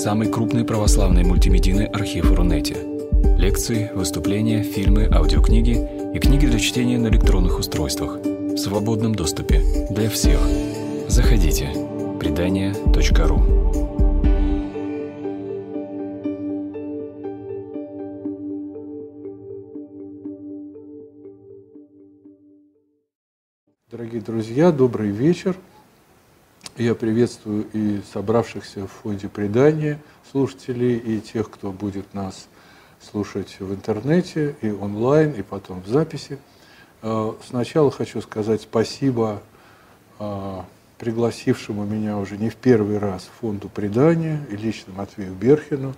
самый крупный православный мультимедийный архив Рунете. Лекции, выступления, фильмы, аудиокниги и книги для чтения на электронных устройствах в свободном доступе для всех. Заходите. Предания.ру Дорогие друзья, добрый вечер. Я приветствую и собравшихся в фонде предания слушателей, и тех, кто будет нас слушать в интернете, и онлайн, и потом в записи. Э, сначала хочу сказать спасибо э, пригласившему меня уже не в первый раз фонду предания и лично Матвею Берхину.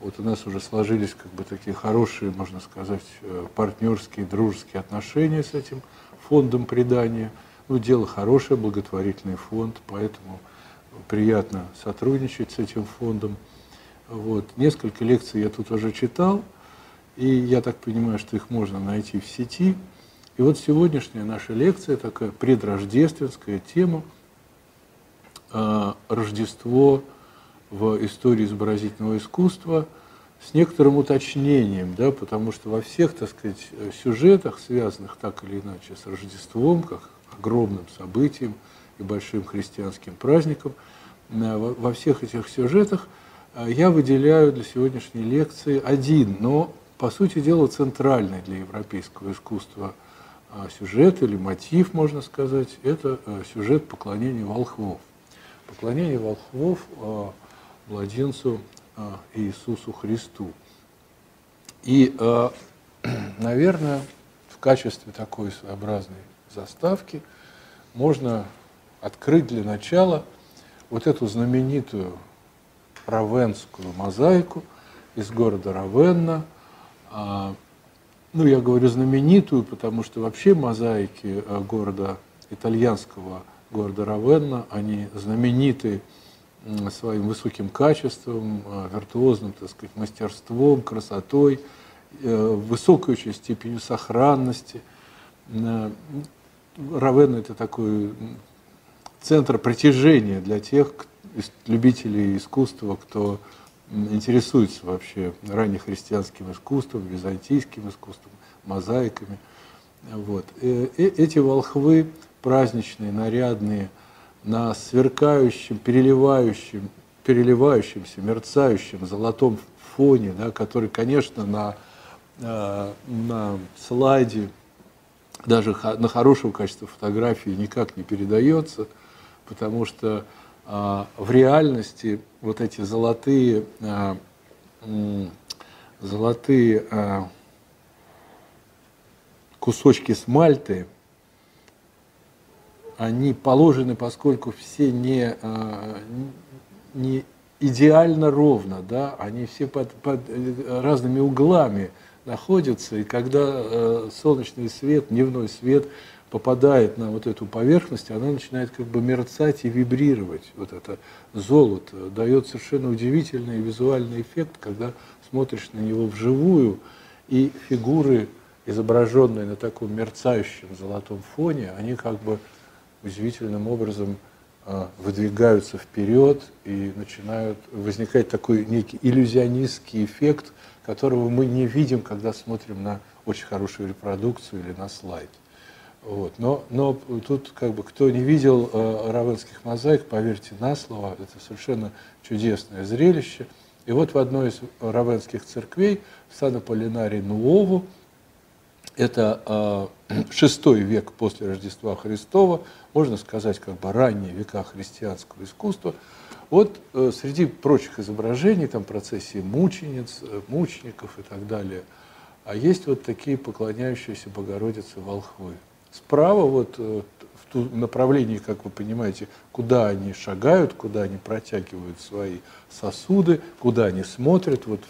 Вот у нас уже сложились как бы такие хорошие, можно сказать, э, партнерские, дружеские отношения с этим фондом предания – ну, дело хорошее, благотворительный фонд, поэтому приятно сотрудничать с этим фондом. Вот. Несколько лекций я тут уже читал, и я так понимаю, что их можно найти в сети. И вот сегодняшняя наша лекция такая предрождественская тема э, «Рождество в истории изобразительного искусства» с некоторым уточнением, да, потому что во всех, так сказать, сюжетах, связанных так или иначе с Рождеством, как огромным событием и большим христианским праздником. Э, во всех этих сюжетах э, я выделяю для сегодняшней лекции один, но, по сути дела, центральный для европейского искусства э, сюжет или мотив, можно сказать, это сюжет поклонения волхвов. Поклонение волхвов младенцу Иисусу Христу. И, наверное, в качестве такой своеобразной заставки, можно открыть для начала вот эту знаменитую равенскую мозаику из города Равенна. А, ну, я говорю знаменитую, потому что вообще мозаики э, города, итальянского города Равенна, они знамениты своим высоким качеством, э, виртуозным, так сказать, мастерством, красотой, э, высокой очень степенью сохранности. Равен – это такой центр притяжения для тех любителей искусства, кто интересуется вообще раннехристианским искусством, византийским искусством, мозаиками. Вот. И э, эти волхвы праздничные, нарядные, на сверкающем, переливающем, переливающемся, мерцающем золотом фоне, да, который, конечно, на, э, на слайде даже на хорошем качестве фотографии никак не передается, потому что а, в реальности вот эти золотые, а, золотые а, кусочки смальты, они положены, поскольку все не, не идеально ровно, да, они все под, под разными углами находится, и когда э, солнечный свет, дневной свет попадает на вот эту поверхность, она начинает как бы мерцать и вибрировать. Вот это золото дает совершенно удивительный визуальный эффект, когда смотришь на него вживую, и фигуры, изображенные на таком мерцающем золотом фоне, они как бы удивительным образом э, выдвигаются вперед и начинают возникать такой некий иллюзионистский эффект – которого мы не видим, когда смотрим на очень хорошую репродукцию или на слайд. Вот. Но, но тут, как бы, кто не видел э, равенских мозаик, поверьте на слово, это совершенно чудесное зрелище. И вот в одной из равенских церквей, в Сан-Аполлинаре Нуову, это э, шестой век после Рождества Христова, можно сказать, как бы ранние века христианского искусства – вот э, среди прочих изображений, там процессии мучениц, э, мучеников и так далее, а есть вот такие поклоняющиеся Богородице волхвы. Справа вот э, в том направлении, как вы понимаете, куда они шагают, куда они протягивают свои сосуды, куда они смотрят, вот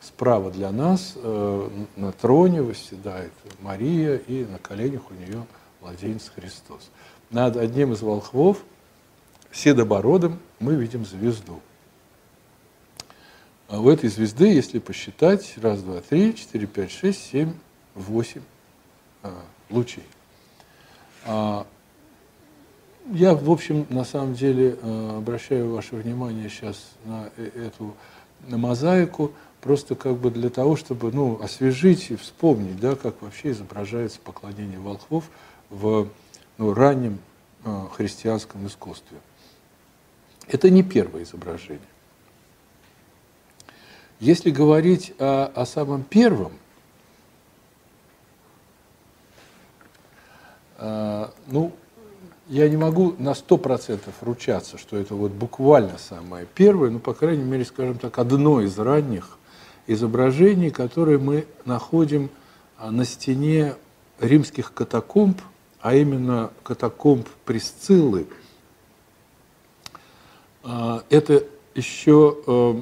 справа для нас на троне восседает Мария, и на коленях у нее младенец Христос. Над одним из волхвов седобородым мы видим звезду. А у этой звезды, если посчитать, раз, два, три, четыре, пять, шесть, семь, восемь а, лучей. А, я, в общем, на самом деле э, обращаю ваше внимание сейчас на э, эту на мозаику, просто как бы для того, чтобы ну, освежить и вспомнить, да, как вообще изображается поклонение волхвов в ну, раннем э, христианском искусстве. Это не первое изображение. Если говорить о, о самом первом, э, ну, я не могу на сто процентов ручаться, что это вот буквально самое первое, но, по крайней мере, скажем так, одно из ранних изображений, которые мы находим а, на стене римских катакомб, а именно катакомб Присциллы. А, это еще э,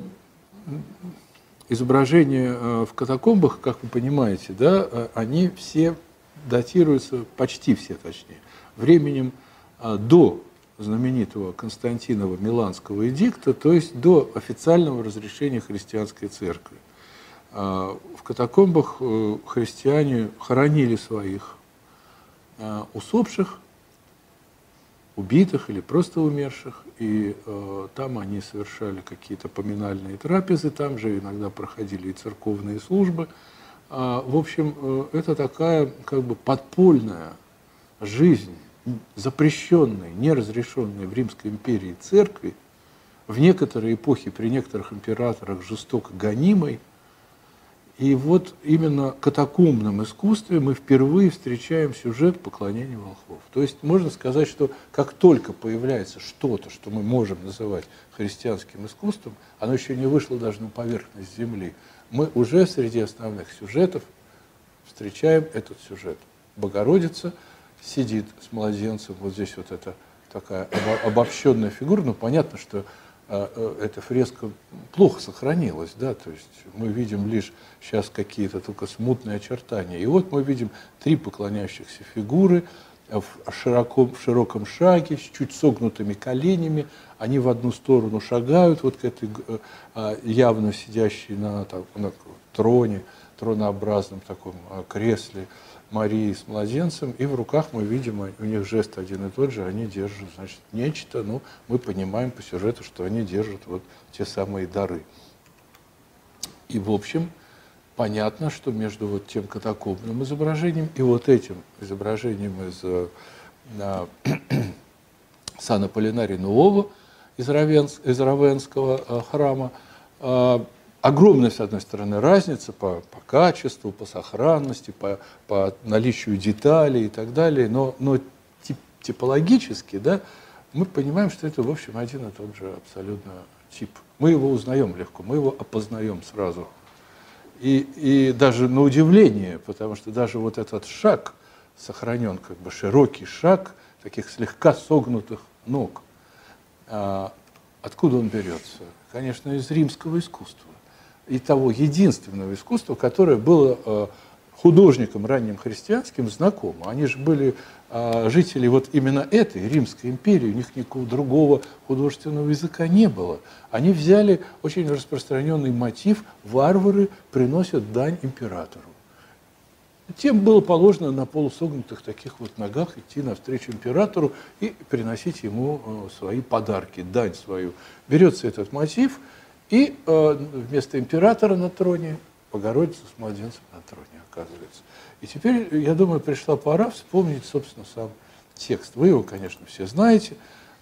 изображения э, в катакомбах, как вы понимаете, да, э, они все датируются, почти все точнее, временем а, до знаменитого Константинова Миланского эдикта, то есть до официального разрешения христианской церкви. А, в катакомбах христиане хоронили своих усопших, убитых или просто умерших, и э, там они совершали какие-то поминальные трапезы, там же иногда проходили и церковные службы. В общем, э, это такая как бы подпольная жизнь запрещенной, неразрешенной в Римской империи церкви, в некоторые эпохи при некоторых императорах жестоко гонимой. И вот именно в катакомбном искусстве мы впервые встречаем сюжет поклонения волхвов. То есть можно сказать, что как только появляется что-то, что мы можем называть христианским искусством, оно еще не вышло даже на поверхность земли, мы уже среди основных сюжетов встречаем этот сюжет. Богородица – сидит с младенцем, вот здесь вот эта такая обобщенная фигура, ну понятно, что эта фреска плохо сохранилась, да, то есть мы видим лишь сейчас какие-то только смутные очертания. И вот мы видим три поклоняющихся фигуры в широком, в широком шаге, с чуть согнутыми коленями, они в одну сторону шагают, вот к этой э, явно сидящей на, так, на троне, тронообразном таком э, кресле, Марии с младенцем, и в руках мы видим, у них жест один и тот же, они держат, значит, нечто, ну, мы понимаем по сюжету, что они держат вот те самые дары. И, в общем, понятно, что между вот тем катакомбным изображением и вот этим изображением из э, э, Сана Полинари Нового из, Равенс, из Равенского э, храма э, огромная, с одной стороны, разница по, по качеству, по сохранности, по, по наличию деталей и так далее, но, но тип, типологически да, мы понимаем, что это, в общем, один и тот же абсолютно тип. Мы его узнаем легко, мы его опознаем сразу. И, и даже на удивление, потому что даже вот этот шаг сохранен, как бы широкий шаг таких слегка согнутых ног. А, откуда он берется? Конечно, из римского искусства и того единственного искусства, которое было э, художникам ранним христианским знакомо. Они же были э, жители вот именно этой Римской империи, у них никакого другого художественного языка не было. Они взяли очень распространенный мотив «варвары приносят дань императору». Тем было положено на полусогнутых таких вот ногах идти навстречу императору и приносить ему э, свои подарки, дань свою. Берется этот мотив – и э, вместо императора на троне Богородица с младенцем на троне оказывается. И теперь, я думаю, пришла пора вспомнить, собственно, сам текст. Вы его, конечно, все знаете,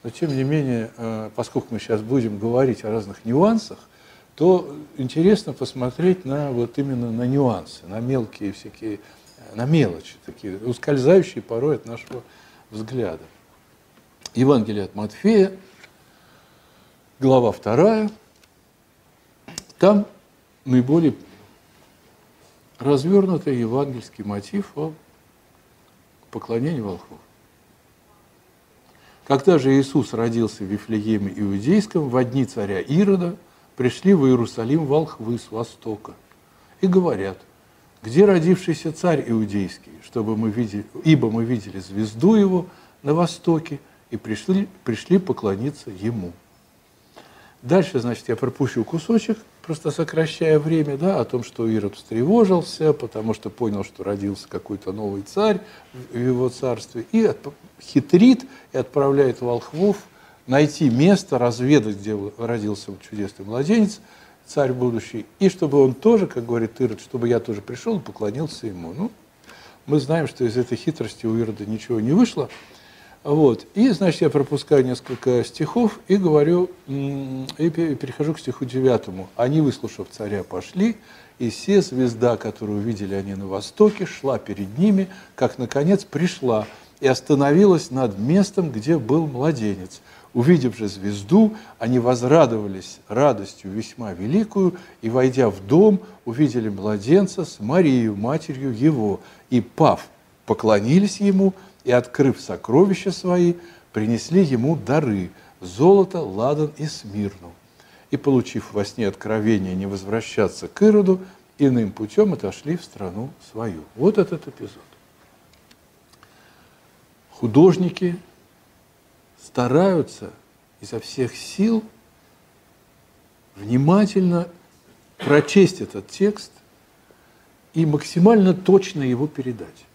но тем не менее, э, поскольку мы сейчас будем говорить о разных нюансах, то интересно посмотреть на вот именно на нюансы, на мелкие всякие, на мелочи такие, ускользающие порой от нашего взгляда. Евангелие от Матфея, глава 2, там наиболее развернутый евангельский мотив о поклонении волхвов. Когда же Иисус родился в Вифлееме Иудейском, в дни царя Ирода пришли в Иерусалим волхвы с востока и говорят, где родившийся царь Иудейский, чтобы мы видели, ибо мы видели звезду его на востоке и пришли, пришли поклониться ему. Дальше, значит, я пропущу кусочек, просто сокращая время, да, о том, что Ирод встревожился, потому что понял, что родился какой-то новый царь в его царстве, и хитрит и отправляет волхвов найти место, разведать, где родился чудесный младенец, царь будущий, и чтобы он тоже, как говорит Ирод, чтобы я тоже пришел и поклонился ему. Ну, мы знаем, что из этой хитрости у Ирода ничего не вышло. Вот. И, значит, я пропускаю несколько стихов и говорю, и перехожу к стиху девятому. Они, выслушав царя, пошли, и все звезда, которую увидели они на востоке, шла перед ними, как, наконец, пришла и остановилась над местом, где был младенец. Увидев же звезду, они возрадовались радостью весьма великую, и, войдя в дом, увидели младенца с Марией, матерью его, и, пав, поклонились ему, и, открыв сокровища свои, принесли ему дары – золото, ладан и смирну. И, получив во сне откровение не возвращаться к Ироду, иным путем отошли в страну свою. Вот этот эпизод. Художники стараются изо всех сил внимательно прочесть этот текст и максимально точно его передать.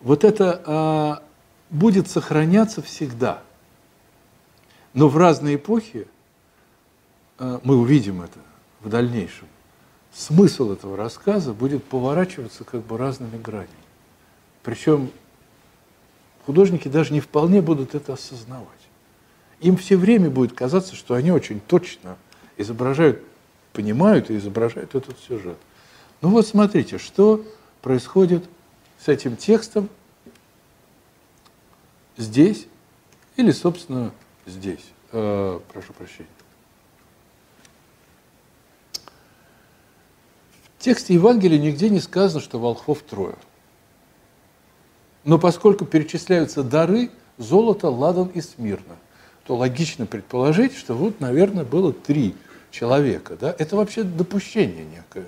Вот это а, будет сохраняться всегда. Но в разные эпохи, а, мы увидим это в дальнейшем, смысл этого рассказа будет поворачиваться как бы разными гранями. Причем художники даже не вполне будут это осознавать. Им все время будет казаться, что они очень точно изображают, понимают и изображают этот сюжет. Ну вот смотрите, что происходит с этим текстом здесь или, собственно, здесь. Э, прошу прощения. В тексте Евангелия нигде не сказано, что волхвов трое. Но поскольку перечисляются дары, золото, ладан и смирно, то логично предположить, что вот, наверное, было три человека. Да? Это вообще допущение некое.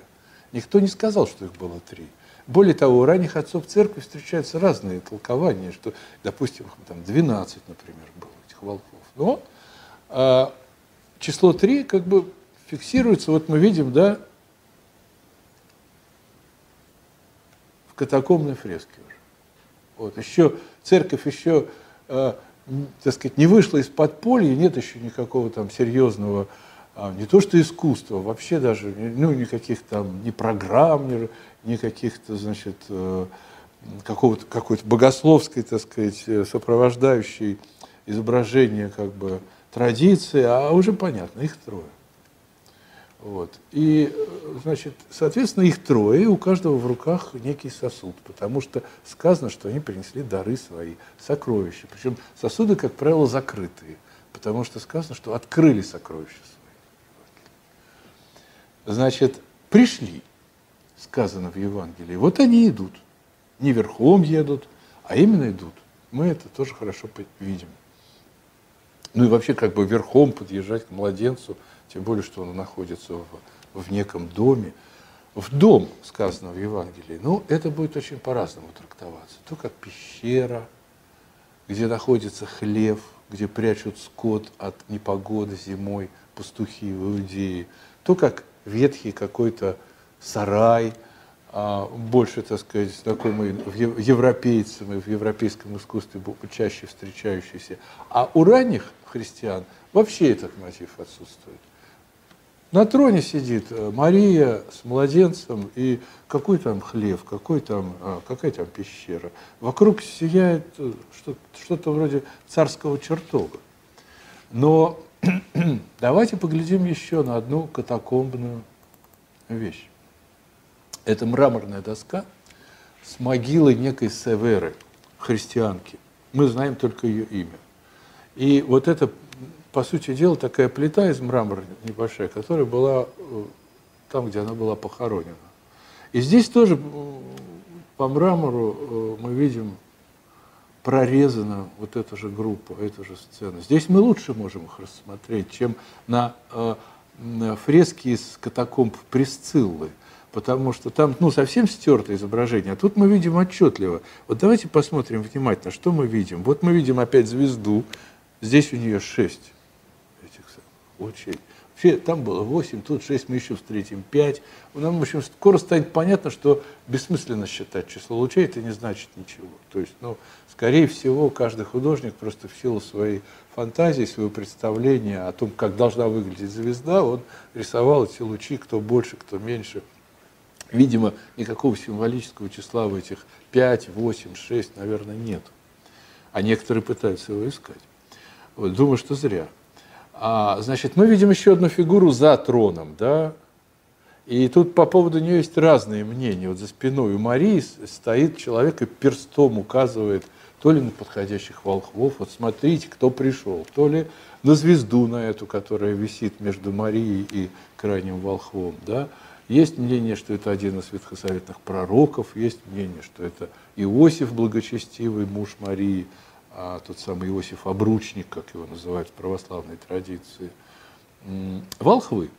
Никто не сказал, что их было три. Более того, у ранних отцов церкви встречаются разные толкования, что, допустим, там 12, например, было этих волков. Но а, число три как бы фиксируется, вот мы видим, да, в катакомной фреске уже. Вот, еще церковь еще, э, так сказать, не вышла из подполья, нет еще никакого там серьезного, не то что искусства, вообще даже, ну, никаких там ни программ, ни, ни каких-то, значит, э, какого-то, какой-то богословской, так сказать, э, сопровождающей изображение как бы традиции, а уже понятно, их трое. Вот. И, значит, соответственно, их трое, и у каждого в руках некий сосуд, потому что сказано, что они принесли дары свои, сокровища. Причем сосуды, как правило, закрытые, потому что сказано, что открыли сокровища. Значит, пришли, сказано в Евангелии, вот они идут. Не верхом едут, а именно идут. Мы это тоже хорошо видим. Ну и вообще как бы верхом подъезжать к младенцу – тем более, что он находится в, в неком доме. В дом, сказано в Евангелии, ну, это будет очень по-разному трактоваться. То как пещера, где находится хлев, где прячут скот от непогоды зимой пастухи в Иудее, то как ветхий какой-то сарай, а, больше, так сказать, знакомый европейцам и в европейском искусстве чаще встречающийся. А у ранних христиан вообще этот мотив отсутствует. На троне сидит э, Мария с младенцем, и какой там хлев, какой там, а, какая там пещера. Вокруг сияет э, что-то вроде царского чертога. Но давайте поглядим еще на одну катакомбную вещь. Это мраморная доска с могилой некой Северы, христианки. Мы знаем только ее имя. И вот эта по сути дела, такая плита из мрамора небольшая, которая была э, там, где она была похоронена. И здесь тоже по мрамору э, мы видим прорезана вот эта же группа, эта же сцена. Здесь мы лучше можем их рассмотреть, чем на, э, на фреске из катакомб Пресциллы, потому что там ну, совсем стертое изображение, а тут мы видим отчетливо. Вот давайте посмотрим внимательно, что мы видим. Вот мы видим опять звезду, здесь у нее шесть лучей. Вообще там было 8, тут 6, мы еще встретим 5. Нам, в общем, скоро станет понятно, что бессмысленно считать число лучей, это не значит ничего. То есть, ну, скорее всего, каждый художник просто в силу своей фантазии, своего представления о том, как должна выглядеть звезда, он рисовал эти лучи, кто больше, кто меньше. Видимо, никакого символического числа в этих 5, 8, 6, наверное, нет. А некоторые пытаются его искать. Вот, думаю, что зря. А, значит, мы видим еще одну фигуру за троном, да, и тут по поводу нее есть разные мнения. Вот за спиной у Марии стоит человек и перстом указывает то ли на подходящих волхвов, вот смотрите, кто пришел, то ли на звезду на эту, которая висит между Марией и крайним волхвом, да. Есть мнение, что это один из ветхосоветных пророков, есть мнение, что это Иосиф, благочестивый муж Марии, а тот самый Иосиф Обручник, как его называют в православной традиции, волхвы.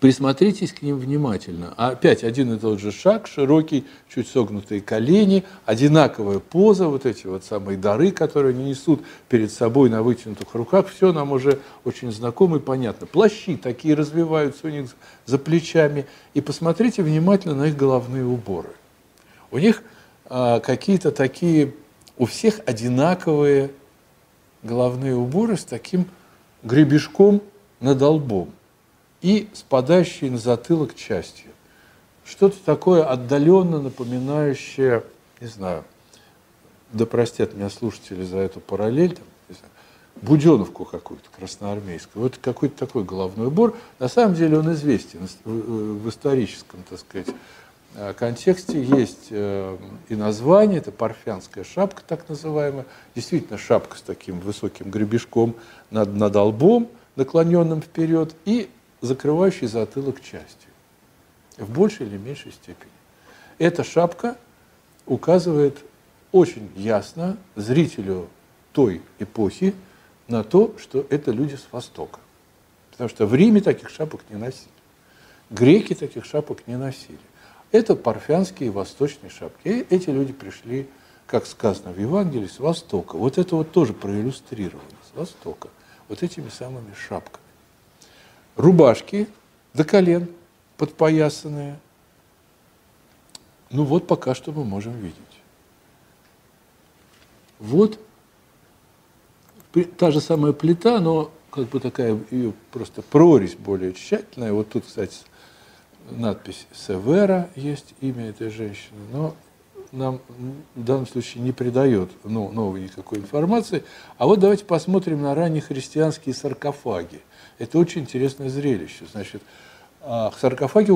Присмотритесь к ним внимательно. Опять один и тот же шаг, широкий, чуть согнутые колени, одинаковая поза, вот эти вот самые дары, которые они несут перед собой на вытянутых руках, все нам уже очень знакомо и понятно. Плащи такие развиваются у них за плечами. И посмотрите внимательно на их головные уборы. У них а, какие-то такие у всех одинаковые головные уборы с таким гребешком над лбом и спадающие на затылок частью. Что-то такое отдаленно напоминающее, не знаю, да простят меня слушатели за эту параллель, там, знаю, Буденовку какую-то красноармейскую. Вот какой-то такой головной убор. На самом деле он известен в историческом, так сказать, Э, контексте есть э, и название, это парфянская шапка так называемая, действительно шапка с таким высоким гребешком над, над лбом, наклоненным вперед, и закрывающий затылок частью, в большей или меньшей степени. Эта шапка указывает очень ясно зрителю той эпохи на то, что это люди с Востока. Потому что в Риме таких шапок не носили. Греки таких шапок не носили. Это парфянские восточные шапки. И эти люди пришли, как сказано в Евангелии, с Востока. Вот это вот тоже проиллюстрировано, с Востока. Вот этими самыми шапками. Рубашки до колен, подпоясанные. Ну вот пока что мы можем видеть. Вот та же самая плита, но как бы такая ее просто прорезь более тщательная. Вот тут, кстати, надпись Севера, есть имя этой женщины, но нам в данном случае не придает ну, новой никакой информации. А вот давайте посмотрим на ранние христианские саркофаги. Это очень интересное зрелище. Значит, а, саркофаги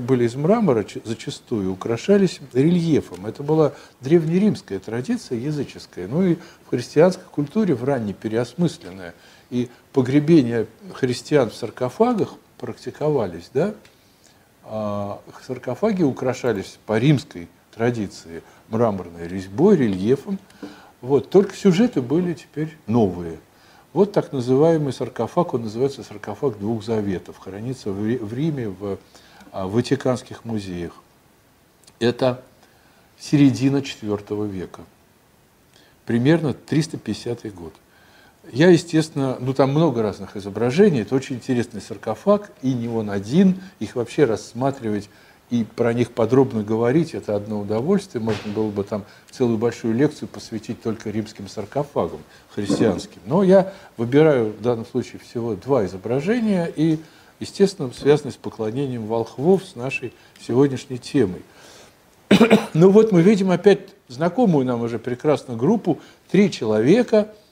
были из мрамора, зачастую украшались рельефом. Это была древнеримская традиция, языческая, ну и в христианской культуре в ранней переосмысленная. И погребения христиан в саркофагах практиковались, да, а, саркофаги украшались по римской традиции мраморной резьбой, рельефом. Вот. Только сюжеты были теперь новые. Вот так называемый саркофаг, он называется саркофаг двух заветов, хранится в Риме в а, Ватиканских музеях. Это середина IV века, примерно 350 год. Я, естественно, ну там много разных изображений, это очень интересный саркофаг, и не он один, их вообще рассматривать и про них подробно говорить, это одно удовольствие, можно было бы там целую большую лекцию посвятить только римским саркофагам, христианским. Но я выбираю в данном случае всего два изображения, и, естественно, связанные с поклонением волхвов, с нашей сегодняшней темой. Ну вот мы видим опять знакомую нам уже прекрасно группу, три человека –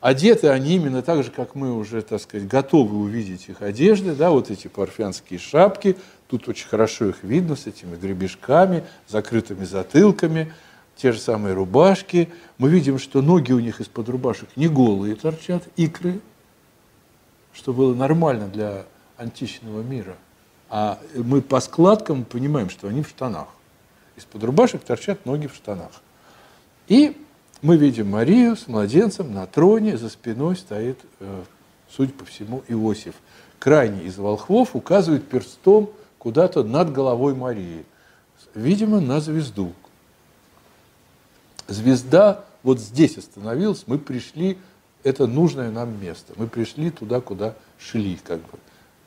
Одеты они именно так же, как мы уже, так сказать, готовы увидеть их одежды, да, вот эти парфянские шапки, тут очень хорошо их видно с этими гребешками, закрытыми затылками, те же самые рубашки. Мы видим, что ноги у них из-под рубашек не голые торчат, икры, что было нормально для античного мира. А мы по складкам понимаем, что они в штанах. Из-под рубашек торчат ноги в штанах. И мы видим Марию с младенцем на троне, за спиной стоит, э, судя по всему, Иосиф. Крайний из волхвов указывает перстом куда-то над головой Марии, видимо, на звезду. Звезда вот здесь остановилась, мы пришли это нужное нам место. Мы пришли туда, куда шли, как бы.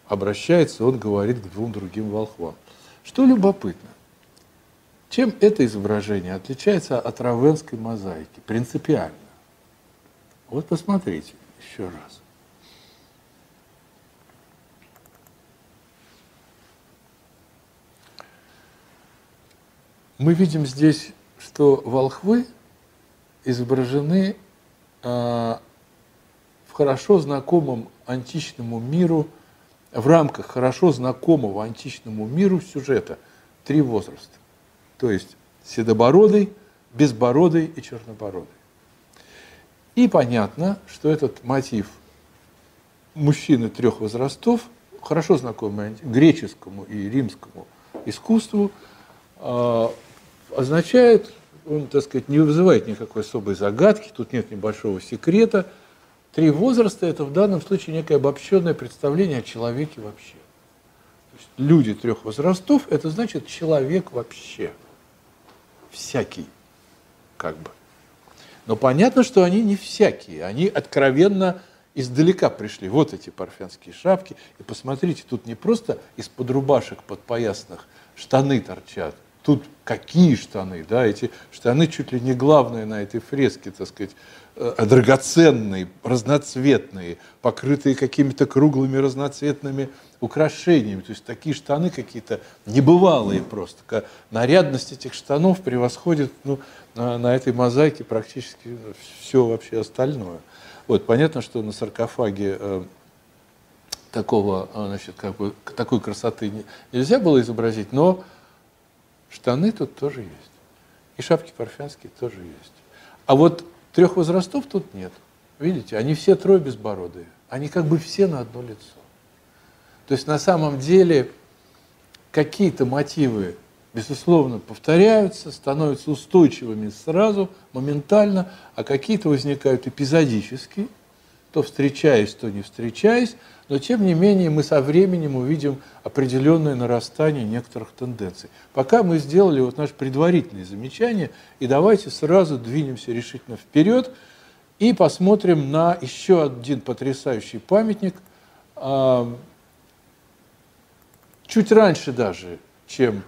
Обращается он, говорит к двум другим волхвам. Что любопытно, чем это изображение отличается от равенской мозаики? Принципиально. Вот посмотрите еще раз. Мы видим здесь, что волхвы изображены э, в хорошо знакомом античному миру, в рамках хорошо знакомого античному миру сюжета три возраста. То есть седобородый, безбородый и чернобородый. И понятно, что этот мотив мужчины трех возрастов, хорошо знакомый греческому и римскому искусству, э, означает он, так сказать, не вызывает никакой особой загадки, тут нет небольшого секрета. Три возраста – это в данном случае некое обобщенное представление о человеке вообще. То есть люди трех возрастов – это значит человек вообще. Всякий, как бы. Но понятно, что они не всякие, они откровенно издалека пришли. Вот эти парфянские шапки. И посмотрите, тут не просто из-под рубашек подпоясных штаны торчат, тут какие штаны, да, эти штаны чуть ли не главные на этой фреске, так сказать, э, драгоценные, разноцветные, покрытые какими-то круглыми разноцветными украшениями. То есть такие штаны какие-то небывалые просто. Нарядность этих штанов превосходит ну, на, на этой мозаике практически все вообще остальное. Вот, понятно, что на саркофаге э, такого, э, значит, как бы, такой красоты нельзя было изобразить, но Штаны тут тоже есть. И шапки парфянские тоже есть. А вот трех возрастов тут нет. Видите, они все трое безбородые. Они как бы все на одно лицо. То есть на самом деле какие-то мотивы, безусловно, повторяются, становятся устойчивыми сразу, моментально, а какие-то возникают эпизодически, то встречаясь, то не встречаясь, но тем не менее мы со временем увидим определенное нарастание некоторых тенденций. Пока мы сделали вот наше предварительное замечание, и давайте сразу двинемся решительно вперед и посмотрим на еще один потрясающий памятник, а, чуть раньше даже, чем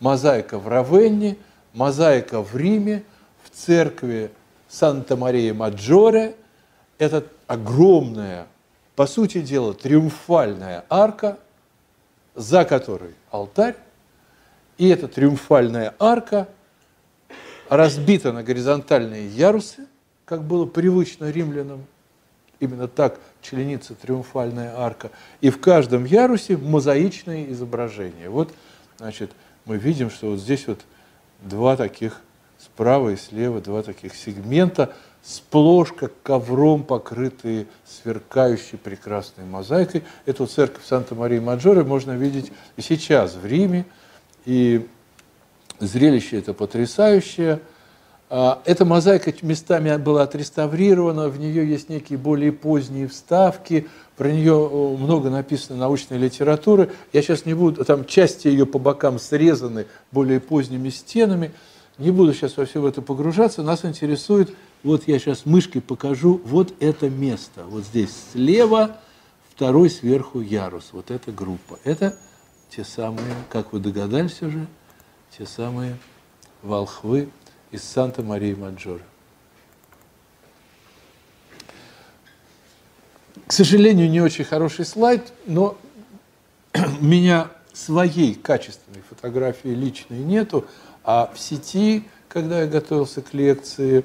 мозаика в Равенне, мозаика в Риме, в церкви Санта-Мария-Маджоре. Это огромная по сути дела, триумфальная арка, за которой алтарь, и эта триумфальная арка разбита на горизонтальные ярусы, как было привычно римлянам, именно так членится триумфальная арка, и в каждом ярусе мозаичные изображения. Вот, значит, мы видим, что вот здесь вот два таких, справа и слева, два таких сегмента – сплошь как ковром покрытые сверкающей прекрасной мозаикой. Эту церковь Санта-Марии-Маджоре можно видеть и сейчас в Риме, и зрелище это потрясающее. А, эта мозаика местами была отреставрирована, в нее есть некие более поздние вставки, про нее много написано научной литературы. Я сейчас не буду, там части ее по бокам срезаны более поздними стенами, не буду сейчас во все это погружаться, нас интересует вот я сейчас мышкой покажу, вот это место, вот здесь слева, второй сверху ярус, вот эта группа. Это те самые, как вы догадались уже, те самые волхвы из Санта-Марии-Маджоре. К сожалению, не очень хороший слайд, но у меня своей качественной фотографии личной нету, а в сети, когда я готовился к лекции,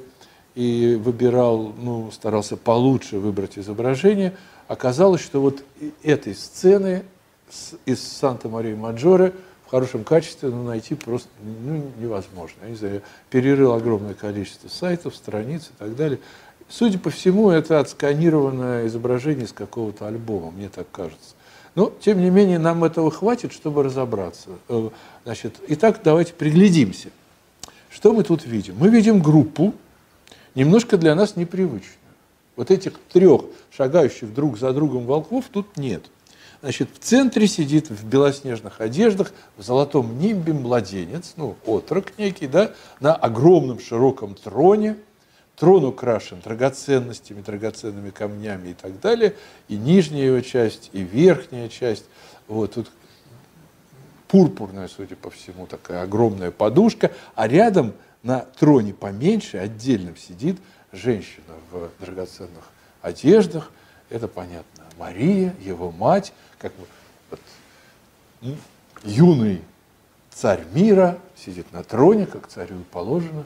и выбирал, ну, старался получше выбрать изображение, оказалось, что вот этой сцены из Санта-Марии-Маджоре в хорошем качестве ну, найти просто ну, невозможно. Я не знаю, я перерыл огромное количество сайтов, страниц и так далее. Судя по всему, это отсканированное изображение из какого-то альбома, мне так кажется. Но, тем не менее, нам этого хватит, чтобы разобраться. Э, значит, итак, давайте приглядимся. Что мы тут видим? Мы видим группу, немножко для нас непривычную. Вот этих трех шагающих друг за другом волков тут нет. Значит, в центре сидит в белоснежных одеждах, в золотом нимбе младенец, ну, отрок некий, да, на огромном широком троне. трон украшен драгоценностями, драгоценными камнями и так далее, и нижняя его часть, и верхняя часть. Вот тут пурпурная, судя по всему, такая огромная подушка, а рядом на троне поменьше, отдельно сидит женщина в драгоценных одеждах. Это понятно. Мария, его мать, как бы вот, юный царь мира, сидит на троне, как царю положено,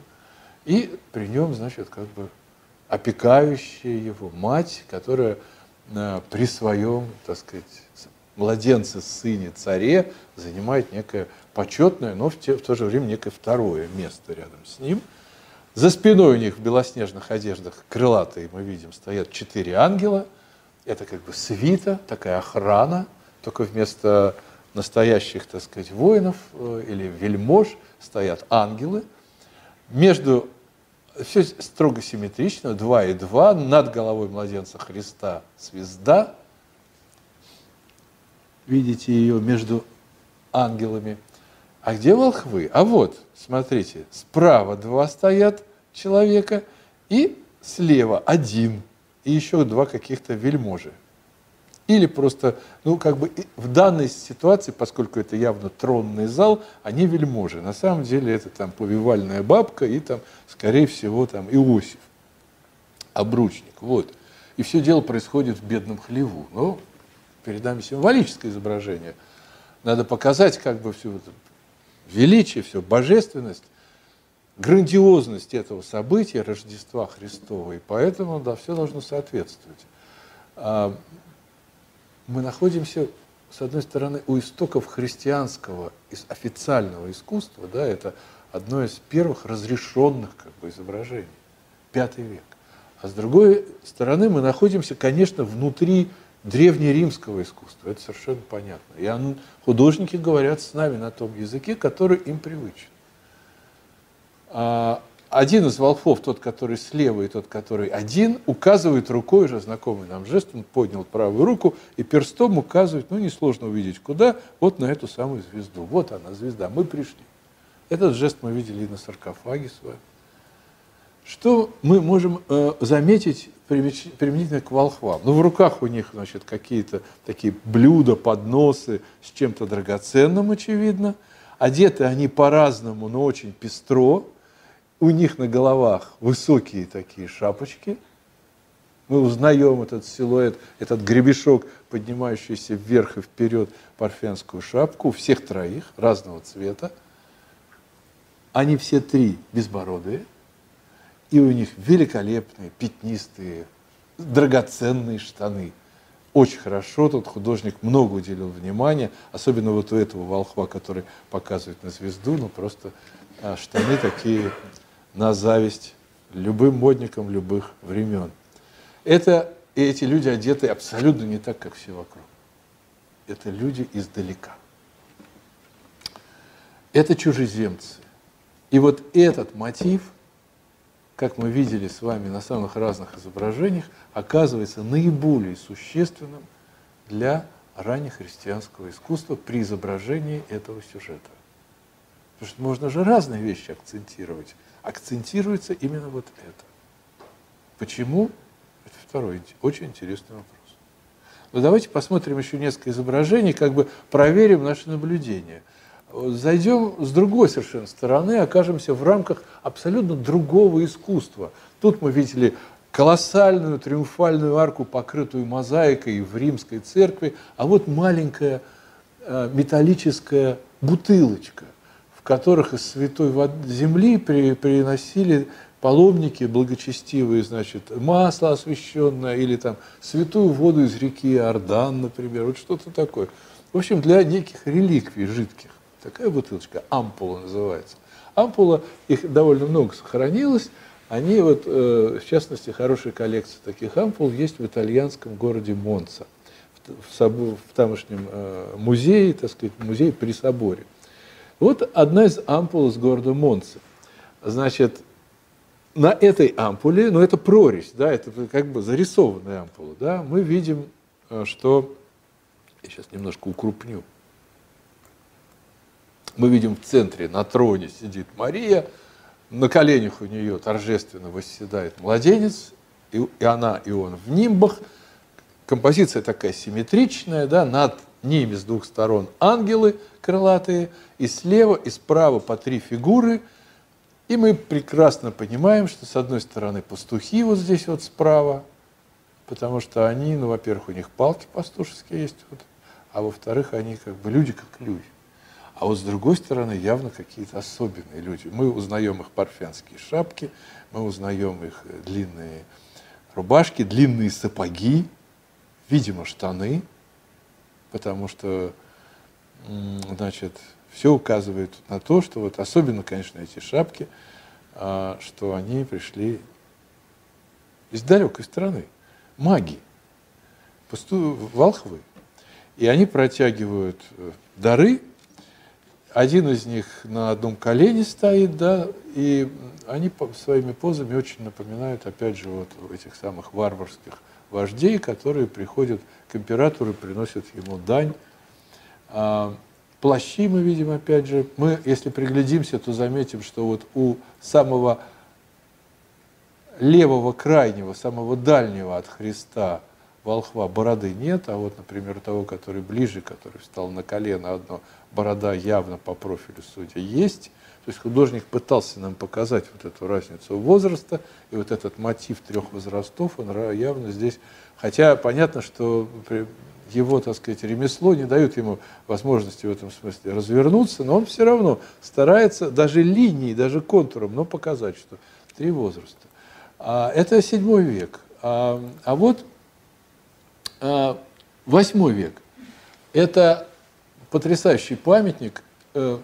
и при нем, значит, как бы опекающая его мать, которая э, при своем, так сказать, младенце, сыне, царе занимает некое почетное, но в, те, в то же время некое второе место рядом с ним. За спиной у них в белоснежных одеждах крылатые, мы видим, стоят четыре ангела. Это как бы свита, такая охрана, только вместо настоящих, так сказать, воинов э, или вельмож стоят ангелы. Между все строго симметрично, два и два, над головой младенца Христа звезда, видите ее между ангелами. А где волхвы? А вот, смотрите, справа два стоят человека, и слева один, и еще два каких-то вельможи. Или просто, ну, как бы в данной ситуации, поскольку это явно тронный зал, они вельможи. На самом деле это там повивальная бабка и там, скорее всего, там Иосиф, обручник. Вот. И все дело происходит в бедном хлеву. Ну, перед нами символическое изображение. Надо показать как бы всю это величие, всю божественность, грандиозность этого события Рождества Христова. И поэтому, да, все должно соответствовать. А, мы находимся, с одной стороны, у истоков христианского официального искусства, да, это одно из первых разрешенных как бы, изображений, пятый век. А с другой стороны, мы находимся, конечно, внутри древнеримского искусства, это совершенно понятно. И он, художники говорят с нами на том языке, который им привычен. А один из волхвов, тот, который слева, и тот, который один, указывает рукой, уже знакомый нам жест, он поднял правую руку и перстом указывает, ну, несложно увидеть, куда, вот на эту самую звезду. Вот она, звезда, мы пришли. Этот жест мы видели и на саркофаге с вами. Что мы можем э, заметить применительно к волхвам? Ну, в руках у них, значит, какие-то такие блюда, подносы с чем-то драгоценным, очевидно. Одеты они по-разному, но очень пестро у них на головах высокие такие шапочки. Мы узнаем этот силуэт, этот гребешок, поднимающийся вверх и вперед парфянскую шапку, у всех троих, разного цвета. Они все три безбородые, и у них великолепные, пятнистые, драгоценные штаны. Очень хорошо, тут художник много уделил внимания, особенно вот у этого волхва, который показывает на звезду, ну просто а, штаны такие на зависть любым модникам любых времен. Это, и эти люди одеты абсолютно не так, как все вокруг. Это люди издалека. Это чужеземцы. И вот этот мотив, как мы видели с вами на самых разных изображениях, оказывается наиболее существенным для раннехристианского искусства при изображении этого сюжета. Потому что можно же разные вещи акцентировать акцентируется именно вот это. Почему? Это второй очень интересный вопрос. Но давайте посмотрим еще несколько изображений, как бы проверим наши наблюдения. Зайдем с другой совершенно стороны, окажемся в рамках абсолютно другого искусства. Тут мы видели колоссальную триумфальную арку, покрытую мозаикой в римской церкви, а вот маленькая э, металлическая бутылочка – в которых из святой земли приносили паломники благочестивые, значит, масло освященное или там святую воду из реки Иордан, например, вот что-то такое. В общем, для неких реликвий жидких. Такая бутылочка, ампула называется. Ампула, их довольно много сохранилось. Они вот, э, в частности, хорошая коллекция таких ампул есть в итальянском городе Монца, в, в, в тамошнем э, музее, так сказать, музей при соборе. Вот одна из ампул из города Монцы. Значит, на этой ампуле, ну это прорезь, да, это как бы зарисованная ампула, да, мы видим, э, что, я сейчас немножко укрупню, мы видим в центре на троне сидит Мария, на коленях у нее торжественно восседает младенец, и, и она, и он в нимбах. Композиция такая симметричная, да, над ними с двух сторон ангелы крылатые, и слева, и справа по три фигуры. И мы прекрасно понимаем, что с одной стороны пастухи вот здесь вот справа, потому что они, ну, во-первых, у них палки пастушеские есть, вот, а во-вторых, они как бы люди как люди. А вот с другой стороны явно какие-то особенные люди. Мы узнаем их парфянские шапки, мы узнаем их э, длинные рубашки, длинные сапоги, видимо, штаны, потому что, значит, все указывает на то, что вот особенно, конечно, эти шапки, а, что они пришли из далекой страны, маги, волхвы. И они протягивают э, дары один из них на одном колене стоит, да, и они своими позами очень напоминают, опять же, вот этих самых варварских вождей, которые приходят к императору и приносят ему дань. А, плащи мы видим, опять же. Мы, если приглядимся, то заметим, что вот у самого левого крайнего, самого дальнего от Христа волхва бороды нет, а вот, например, того, который ближе, который встал на колено, одно борода явно по профилю судя есть. То есть художник пытался нам показать вот эту разницу возраста, и вот этот мотив трех возрастов, он явно здесь, хотя понятно, что его, так сказать, ремесло не дает ему возможности в этом смысле развернуться, но он все равно старается даже линией, даже контуром, но показать, что три возраста. А, это седьмой век. А, а вот восьмой век. Это потрясающий памятник. Э,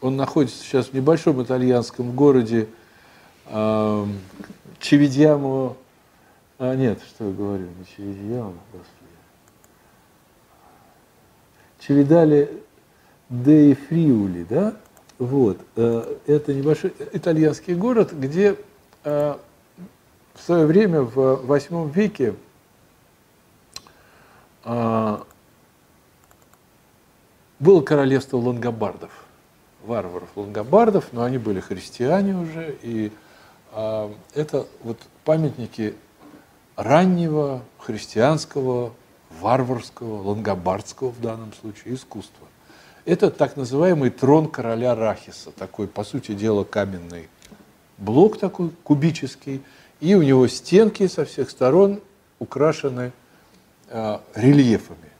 он находится сейчас в небольшом итальянском городе э, Чевидьямо. А, нет, что я говорю, не Чевидьямо, господи. Чевидали де Фриули, да? Вот. Э, это небольшой итальянский город, где в свое время, в восьмом веке, было королевство лангобардов, варваров лангобардов, но они были христиане уже, и э, это вот памятники раннего христианского, варварского, лангобардского в данном случае искусства. Это так называемый трон короля Рахиса, такой, по сути дела, каменный блок такой, кубический, и у него стенки со всех сторон украшены рельефами.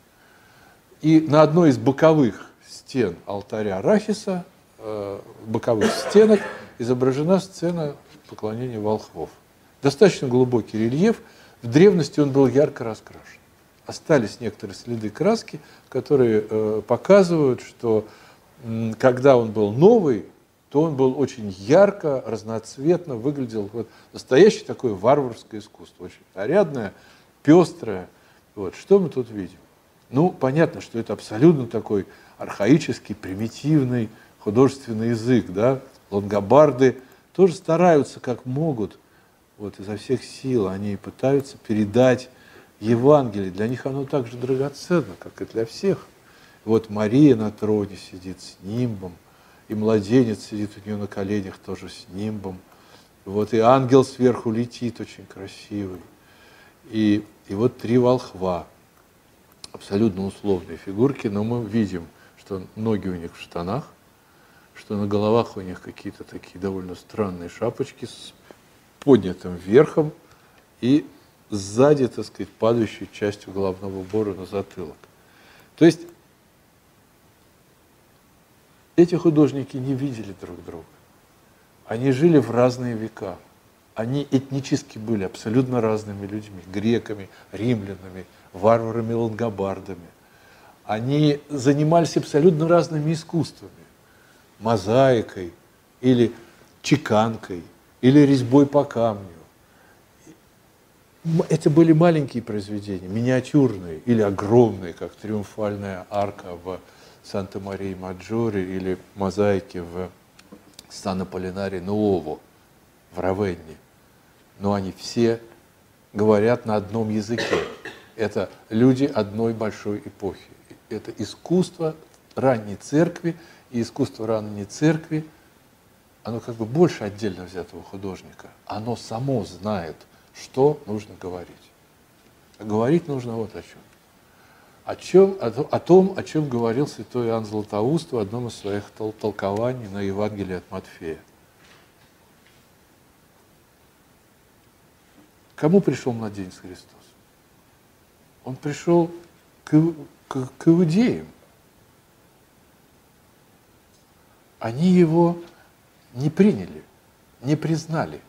И на одной из боковых стен алтаря Рахиса, э, боковых стенок, изображена сцена поклонения волхвов. Достаточно глубокий рельеф. В древности он был ярко раскрашен. Остались некоторые следы краски, которые э, показывают, что э, когда он был новый, то он был очень ярко, разноцветно, выглядел вот настоящее такое варварское искусство, очень нарядное, пестрое. Вот. Что мы тут видим? Ну, понятно, что это абсолютно такой архаический, примитивный художественный язык, да, лонгобарды тоже стараются как могут, вот изо всех сил, они пытаются передать Евангелие. Для них оно так же драгоценно, как и для всех. Вот Мария на троне сидит с нимбом, и младенец сидит у нее на коленях тоже с нимбом. Вот и ангел сверху летит очень красивый. И, и вот три волхва – абсолютно условные фигурки, но мы видим, что ноги у них в штанах, что на головах у них какие-то такие довольно странные шапочки с поднятым верхом и сзади, так сказать, падающей частью головного убора на затылок. То есть эти художники не видели друг друга. Они жили в разные века. Они этнически были абсолютно разными людьми, греками, римлянами, варварами, лангобардами. Они занимались абсолютно разными искусствами. Мозаикой или чеканкой, или резьбой по камню. Это были маленькие произведения, миниатюрные или огромные, как триумфальная арка в Санта-Марии-Маджоре или мозаики в Сан-Аполлинаре Нуово в Равенне. Но они все говорят на одном языке. Это люди одной большой эпохи. Это искусство ранней церкви, и искусство ранней церкви оно как бы больше отдельно взятого художника. Оно само знает, что нужно говорить. А говорить нужно вот о чем. О, чем, о, том, о чем говорил святой Иоанн Златоуст в одном из своих тол толкований на Евангелие от Матфея. Кому пришел младенец Христос? Он пришел к, к, к иудеям. Они его не приняли, не признали,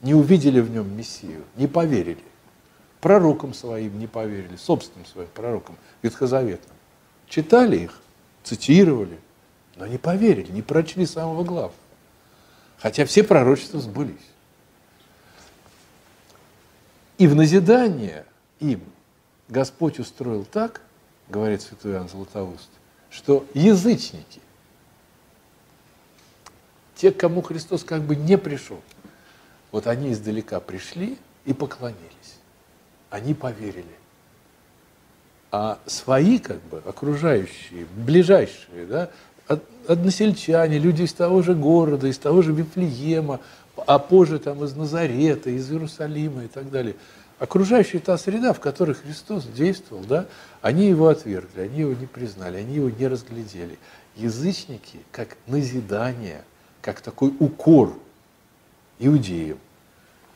не увидели в нем Мессию, не поверили. Пророкам своим не поверили, собственным своим пророкам, ветхозаветным. Читали их, цитировали, но не поверили, не прочли самого главного. Хотя все пророчества сбылись. И в назидание им Господь устроил так, говорит святой Иоанн Златоуст, что язычники, те, к кому Христос как бы не пришел, вот они издалека пришли и поклонились. Они поверили. А свои, как бы, окружающие, ближайшие, да, односельчане, люди из того же города, из того же Вифлеема, а позже там из Назарета, из Иерусалима и так далее. Окружающая та среда, в которой Христос действовал, да, они его отвергли, они его не признали, они его не разглядели. Язычники, как назидание, как такой укор иудеям,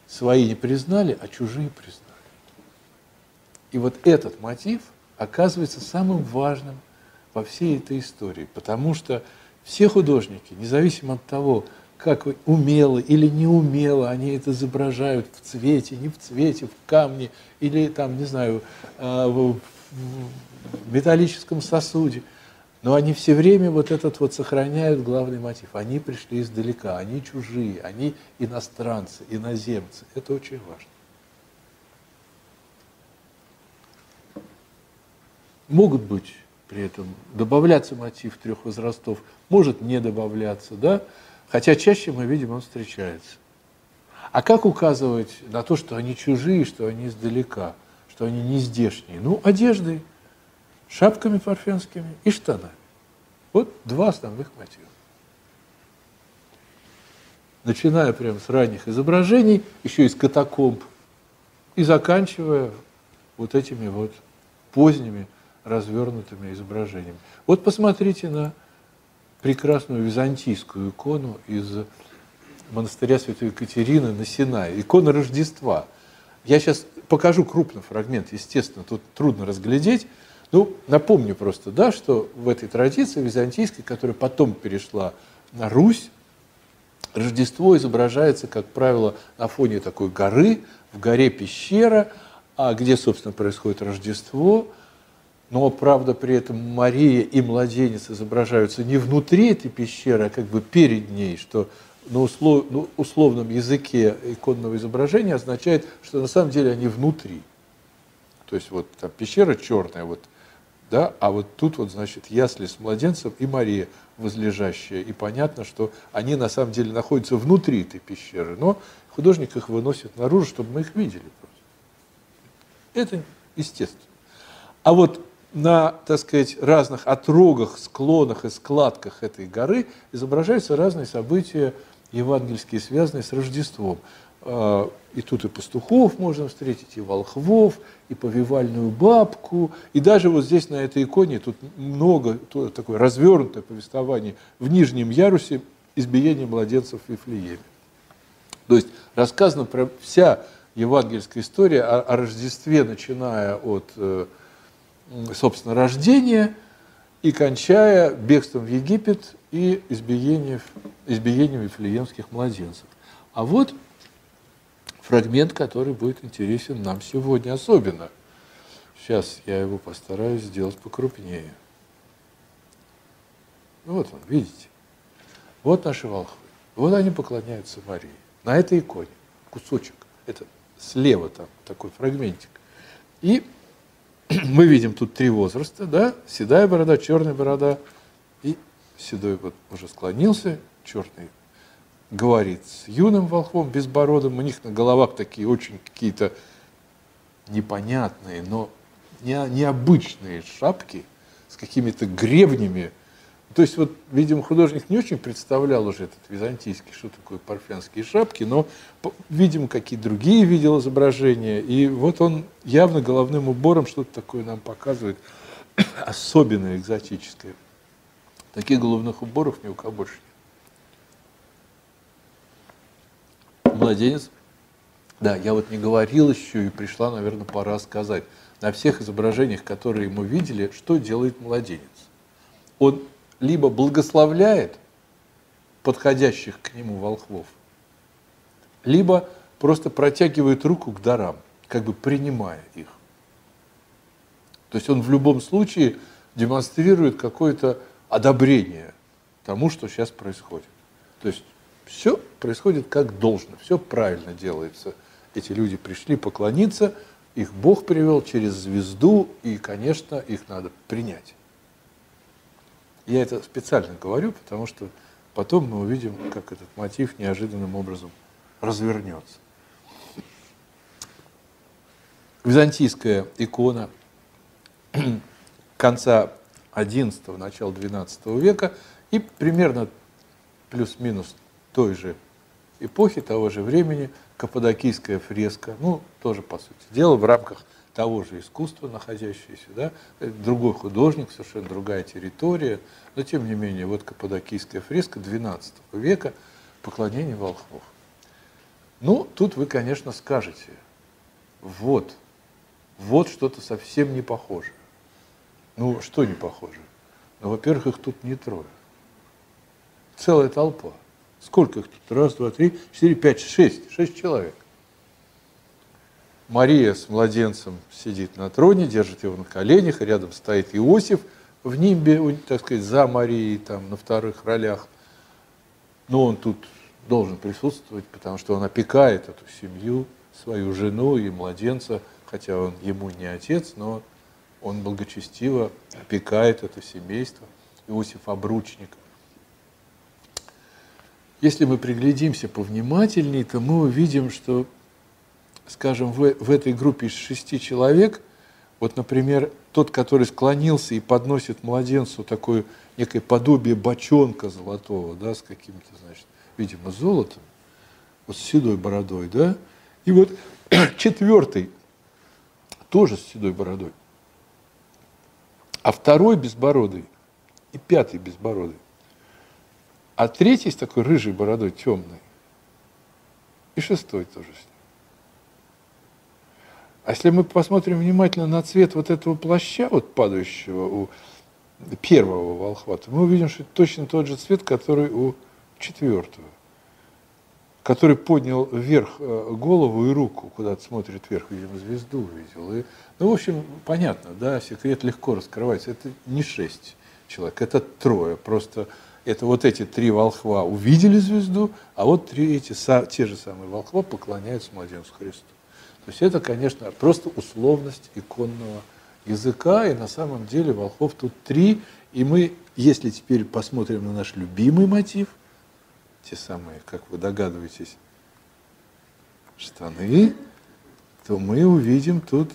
свои не признали, а чужие признали. И вот этот мотив оказывается самым важным во всей этой истории, потому что все художники, независимо от того, как умело или неумело они это изображают в цвете, не в цвете, в камне или там, не знаю, а, в металлическом сосуде. Но они все время вот этот вот сохраняют главный мотив. Они пришли издалека, они чужие, они иностранцы, иноземцы. Это очень важно. Могут быть при этом добавляться мотив трех возрастов, может не добавляться, да, Хотя чаще мы видим, он встречается. А как указывать на то, что они чужие, что они издалека, что они не здешние? Ну, одеждой, шапками парфянскими и штанами. Вот два основных мотива. Начиная прямо с ранних изображений, еще из катакомб, и заканчивая вот этими вот поздними развернутыми изображениями. Вот посмотрите на прекрасную византийскую икону из монастыря Святой Екатерины на Синае, икона Рождества. Я сейчас покажу крупный фрагмент, естественно, тут трудно разглядеть. Ну, напомню просто, да, что в этой традиции византийской, которая потом перешла на Русь, Рождество изображается, как правило, на фоне такой горы, в горе пещера, а где, собственно, происходит Рождество – но, правда, при этом Мария и младенец изображаются не внутри этой пещеры, а как бы перед ней, что на услов, ну, условном языке иконного изображения означает, что на самом деле они внутри. То есть вот там пещера черная, вот, да, а вот тут вот, значит, ясли с младенцем и Мария возлежащая. И понятно, что они на самом деле находятся внутри этой пещеры, но художник их выносит наружу, чтобы мы их видели просто. Это естественно. А вот на, так сказать, разных отрогах, склонах и складках этой горы изображаются разные события евангельские, связанные с Рождеством. А, и тут и пастухов можно встретить, и волхвов, и повивальную бабку. И даже вот здесь на этой иконе тут много такое развернутое повествование в нижнем ярусе избиения младенцев в Вифлееме. То есть рассказана про вся евангельская история о, о Рождестве, начиная от э, собственно, рождения и кончая бегством в Египет и избиением, избиением вифлеемских младенцев. А вот фрагмент, который будет интересен нам сегодня особенно. Сейчас я его постараюсь сделать покрупнее. Вот он, видите? Вот наши волхвы. Вот они поклоняются Марии. На этой иконе кусочек. Это слева там такой фрагментик. И мы видим тут три возраста, да, седая борода, черная борода, и седой вот уже склонился, черный говорит с юным волхвом безбородым, у них на головах такие очень какие-то непонятные, но не, необычные шапки с какими-то гребнями, то есть вот, видимо, художник не очень представлял уже этот византийский, что такое парфянские шапки, но, видимо, какие другие видел изображения, и вот он явно головным убором что-то такое нам показывает, особенно экзотическое. Таких головных уборов ни у кого больше нет. Младенец. Да, я вот не говорил еще, и пришла, наверное, пора сказать. На всех изображениях, которые мы видели, что делает младенец? Он либо благословляет подходящих к нему волхвов, либо просто протягивает руку к дарам, как бы принимая их. То есть он в любом случае демонстрирует какое-то одобрение тому, что сейчас происходит. То есть все происходит как должно, все правильно делается. Эти люди пришли поклониться, их Бог привел через звезду, и, конечно, их надо принять. Я это специально говорю, потому что потом мы увидим, как этот мотив неожиданным образом развернется. Византийская икона конца XI, начала XII века и примерно плюс-минус той же эпохи, того же времени, каппадокийская фреска, ну, тоже, по сути дела, в рамках того же искусства, находящееся, да, другой художник, совершенно другая территория, но тем не менее, вот каппадокийская фреска XII века «Поклонение волхвов». Ну, тут вы, конечно, скажете, вот, вот что-то совсем не похоже. Ну, что не похоже? Ну, во-первых, их тут не трое. Целая толпа. Сколько их тут? Раз, два, три, четыре, пять, шесть. Шесть человек. Мария с младенцем сидит на троне, держит его на коленях, рядом стоит Иосиф в нимбе, так сказать, за Марией, там, на вторых ролях. Но он тут должен присутствовать, потому что он опекает эту семью, свою жену и младенца, хотя он ему не отец, но он благочестиво опекает это семейство. Иосиф Обручник. Если мы приглядимся повнимательнее, то мы увидим, что скажем, в, в этой группе из шести человек, вот, например, тот, который склонился и подносит младенцу такое некое подобие бочонка золотого, да, с каким-то, значит, видимо, золотом, вот с седой бородой, да, и вот четвертый тоже с седой бородой, а второй безбородый и пятый безбородый, а третий с такой рыжей бородой темной, и шестой тоже с ним. А если мы посмотрим внимательно на цвет вот этого плаща, вот падающего у первого волхва, мы увидим, что это точно тот же цвет, который у четвертого, который поднял вверх э, голову и руку, куда-то смотрит вверх, видимо, звезду увидел. И, ну, в общем, понятно, да, секрет легко раскрывается. Это не шесть человек, это трое. Просто это вот эти три волхва увидели звезду, а вот три эти, те же самые волхва поклоняются младенцу Христу. То есть это, конечно, просто условность иконного языка, и на самом деле волхов тут три, и мы, если теперь посмотрим на наш любимый мотив, те самые, как вы догадываетесь, штаны, то мы увидим тут,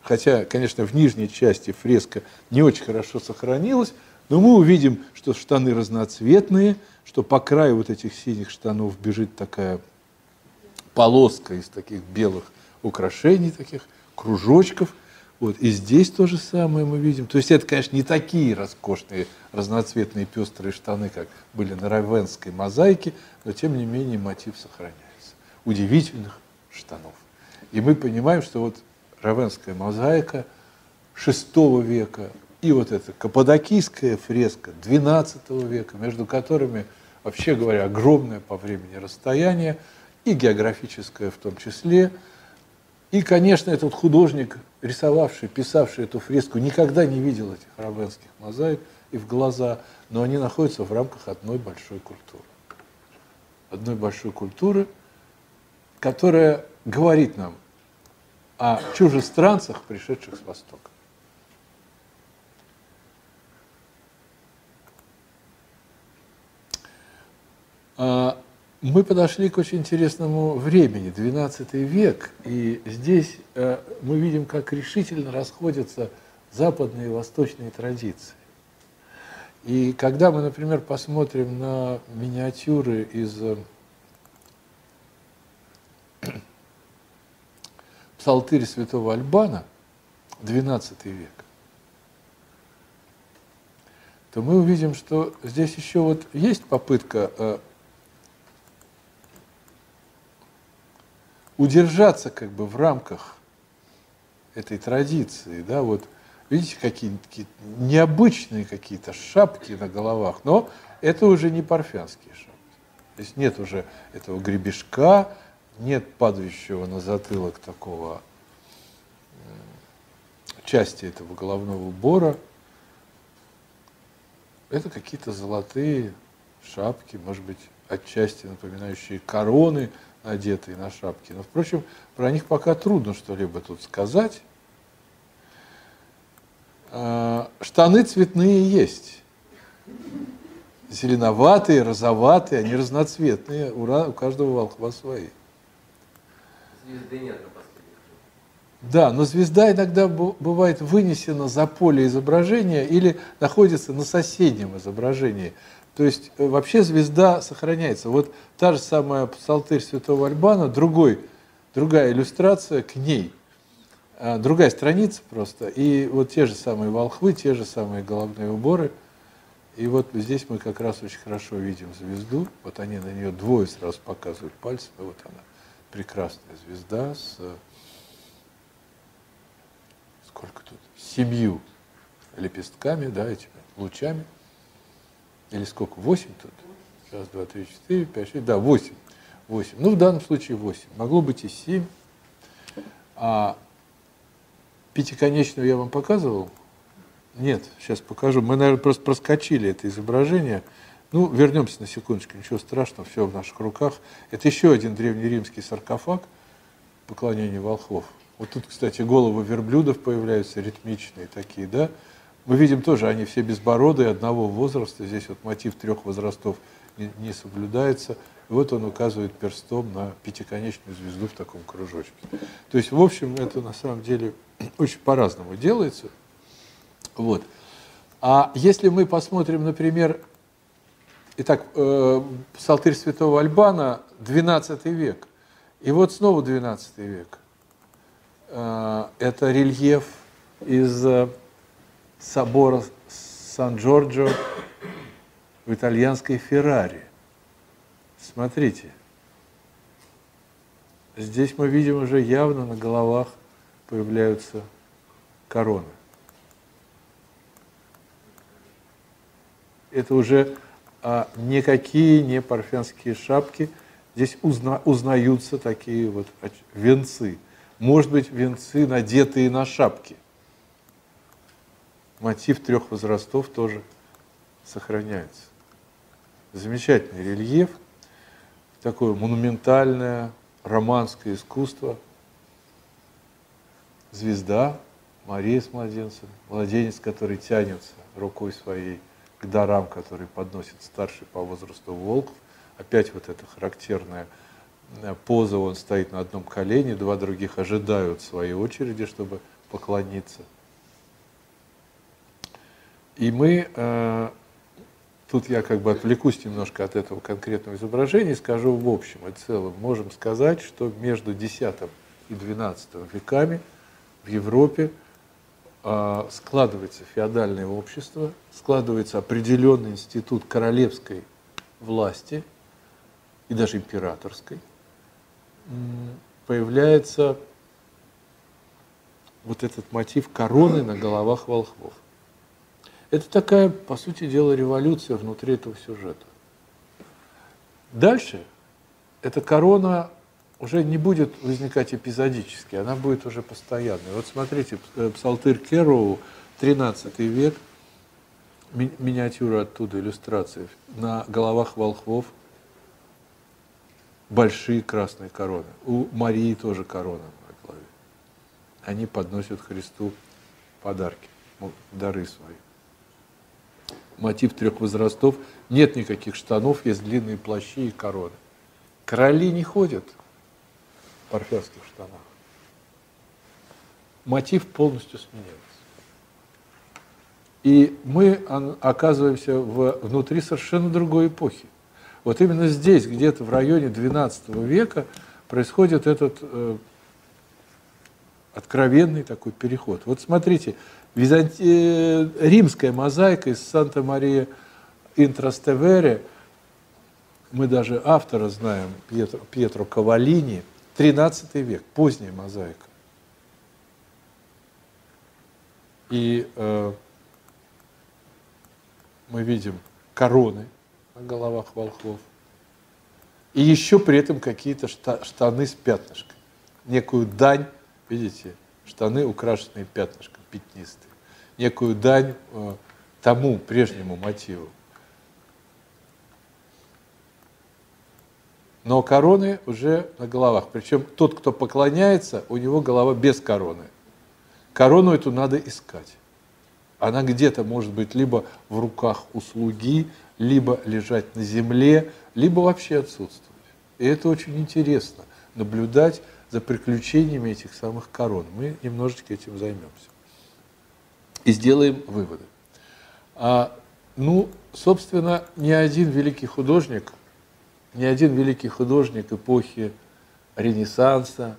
хотя, конечно, в нижней части фреска не очень хорошо сохранилась, но мы увидим, что штаны разноцветные, что по краю вот этих синих штанов бежит такая полоска из таких белых украшений таких, кружочков. Вот. И здесь то же самое мы видим. То есть это, конечно, не такие роскошные разноцветные пестрые штаны, как были на равенской мозаике, но тем не менее мотив сохраняется. Удивительных штанов. И мы понимаем, что вот равенская мозаика VI века и вот эта каппадокийская фреска XII века, между которыми, вообще говоря, огромное по времени расстояние, и географическое в том числе – и, конечно, этот художник, рисовавший, писавший эту фреску, никогда не видел этих равенских мозаик и в глаза, но они находятся в рамках одной большой культуры. Одной большой культуры, которая говорит нам о чужестранцах, пришедших с Востока. А, мы подошли к очень интересному времени, XII век, и здесь э, мы видим, как решительно расходятся западные и восточные традиции. И когда мы, например, посмотрим на миниатюры из э, Псалтырь святого Альбана, XII век, то мы увидим, что здесь еще вот есть попытка удержаться как бы в рамках этой традиции, да, вот видите, какие необычные какие-то шапки на головах, но это уже не парфянские шапки. То есть нет уже этого гребешка, нет падающего на затылок такого части этого головного убора. Это какие-то золотые шапки, может быть, отчасти напоминающие короны, одетые на шапки. Но, впрочем, про них пока трудно что-либо тут сказать. А, штаны цветные есть. Зеленоватые, розоватые, они разноцветные. У каждого волхва свои. Звезды нет на да, но звезда иногда бывает вынесена за поле изображения или находится на соседнем изображении. То есть э, вообще звезда сохраняется. Вот та же самая псалтырь святого Альбана, другой, другая иллюстрация к ней, а, другая страница просто. И вот те же самые волхвы, те же самые головные уборы. И вот здесь мы как раз очень хорошо видим звезду. Вот они на нее двое сразу показывают пальцем. И вот она, прекрасная звезда с сколько тут? Семью лепестками, да, этими лучами. Или сколько? Восемь тут? Раз, два, три, четыре, пять, шесть. Да, восемь. Восемь. Ну, в данном случае восемь. Могло быть и семь. А пятиконечную я вам показывал? Нет, сейчас покажу. Мы, наверное, просто проскочили это изображение. Ну, вернемся на секундочку, ничего страшного, все в наших руках. Это еще один древнеримский саркофаг поклонения волхвов. Вот тут, кстати, головы верблюдов появляются, ритмичные такие, да? Мы видим тоже, они все безбородые, одного возраста. Здесь вот мотив трех возрастов не, соблюдается. И вот он указывает перстом на пятиконечную звезду в таком кружочке. То есть, в общем, это на самом деле очень по-разному делается. Вот. А если мы посмотрим, например, итак, э, Псалтырь святого Альбана, 12 век, и вот снова 12 век – Э, это рельеф из э, собора Сан-Джорджо в итальянской Феррари. Смотрите, здесь мы видим уже явно на головах появляются короны. Это уже а, никакие не парфянские шапки. Здесь узна, узнаются такие вот венцы – может быть, венцы, надетые на шапки. Мотив трех возрастов тоже сохраняется. Замечательный рельеф, такое монументальное романское искусство. Звезда, Мария с младенцем, младенец, который тянется рукой своей к дарам, которые подносит старший по возрасту волк. Опять вот это характерное Э, поза, он стоит на одном колене, два других ожидают своей очереди, чтобы поклониться. И мы, э, тут я как бы отвлекусь немножко от этого конкретного изображения и скажу в общем и целом, можем сказать, что между X и XII веками в Европе э, складывается феодальное общество, складывается определенный институт королевской власти и даже императорской, появляется вот этот мотив короны на головах волхвов. Это такая, по сути дела, революция внутри этого сюжета. Дальше эта корона уже не будет возникать эпизодически, она будет уже постоянной. Вот смотрите, э, Псалтырь Кероу, 13 век, ми миниатюра оттуда, иллюстрации, на головах волхвов большие красные короны. У Марии тоже корона на голове. Они подносят Христу подарки, дары свои. Мотив трех возрастов. Нет никаких штанов, есть длинные плащи и короны. Короли не ходят в парфянских штанах. Мотив полностью сменяется. И мы оказываемся внутри совершенно другой эпохи. Вот именно здесь, где-то в районе XII века, происходит этот э, откровенный такой переход. Вот смотрите, Византи... Э, римская мозаика из Санта-Мария Интрастевере, мы даже автора знаем, Пьетро, Пьетро Кавалини, 13 век, поздняя мозаика. И э, мы видим короны на головах волхвов. И еще при этом какие-то штаны с пятнышком. Некую дань, видите, штаны, украшенные пятнышком, пятнистые. Некую дань э, тому прежнему мотиву. Но короны уже на головах. Причем тот, кто поклоняется, у него голова без короны. Корону эту надо искать. Она где-то может быть либо в руках у слуги, либо лежать на земле, либо вообще отсутствовать. И это очень интересно, наблюдать за приключениями этих самых корон. Мы немножечко этим займемся. И сделаем выводы. А, ну, собственно, ни один великий художник, ни один великий художник эпохи Ренессанса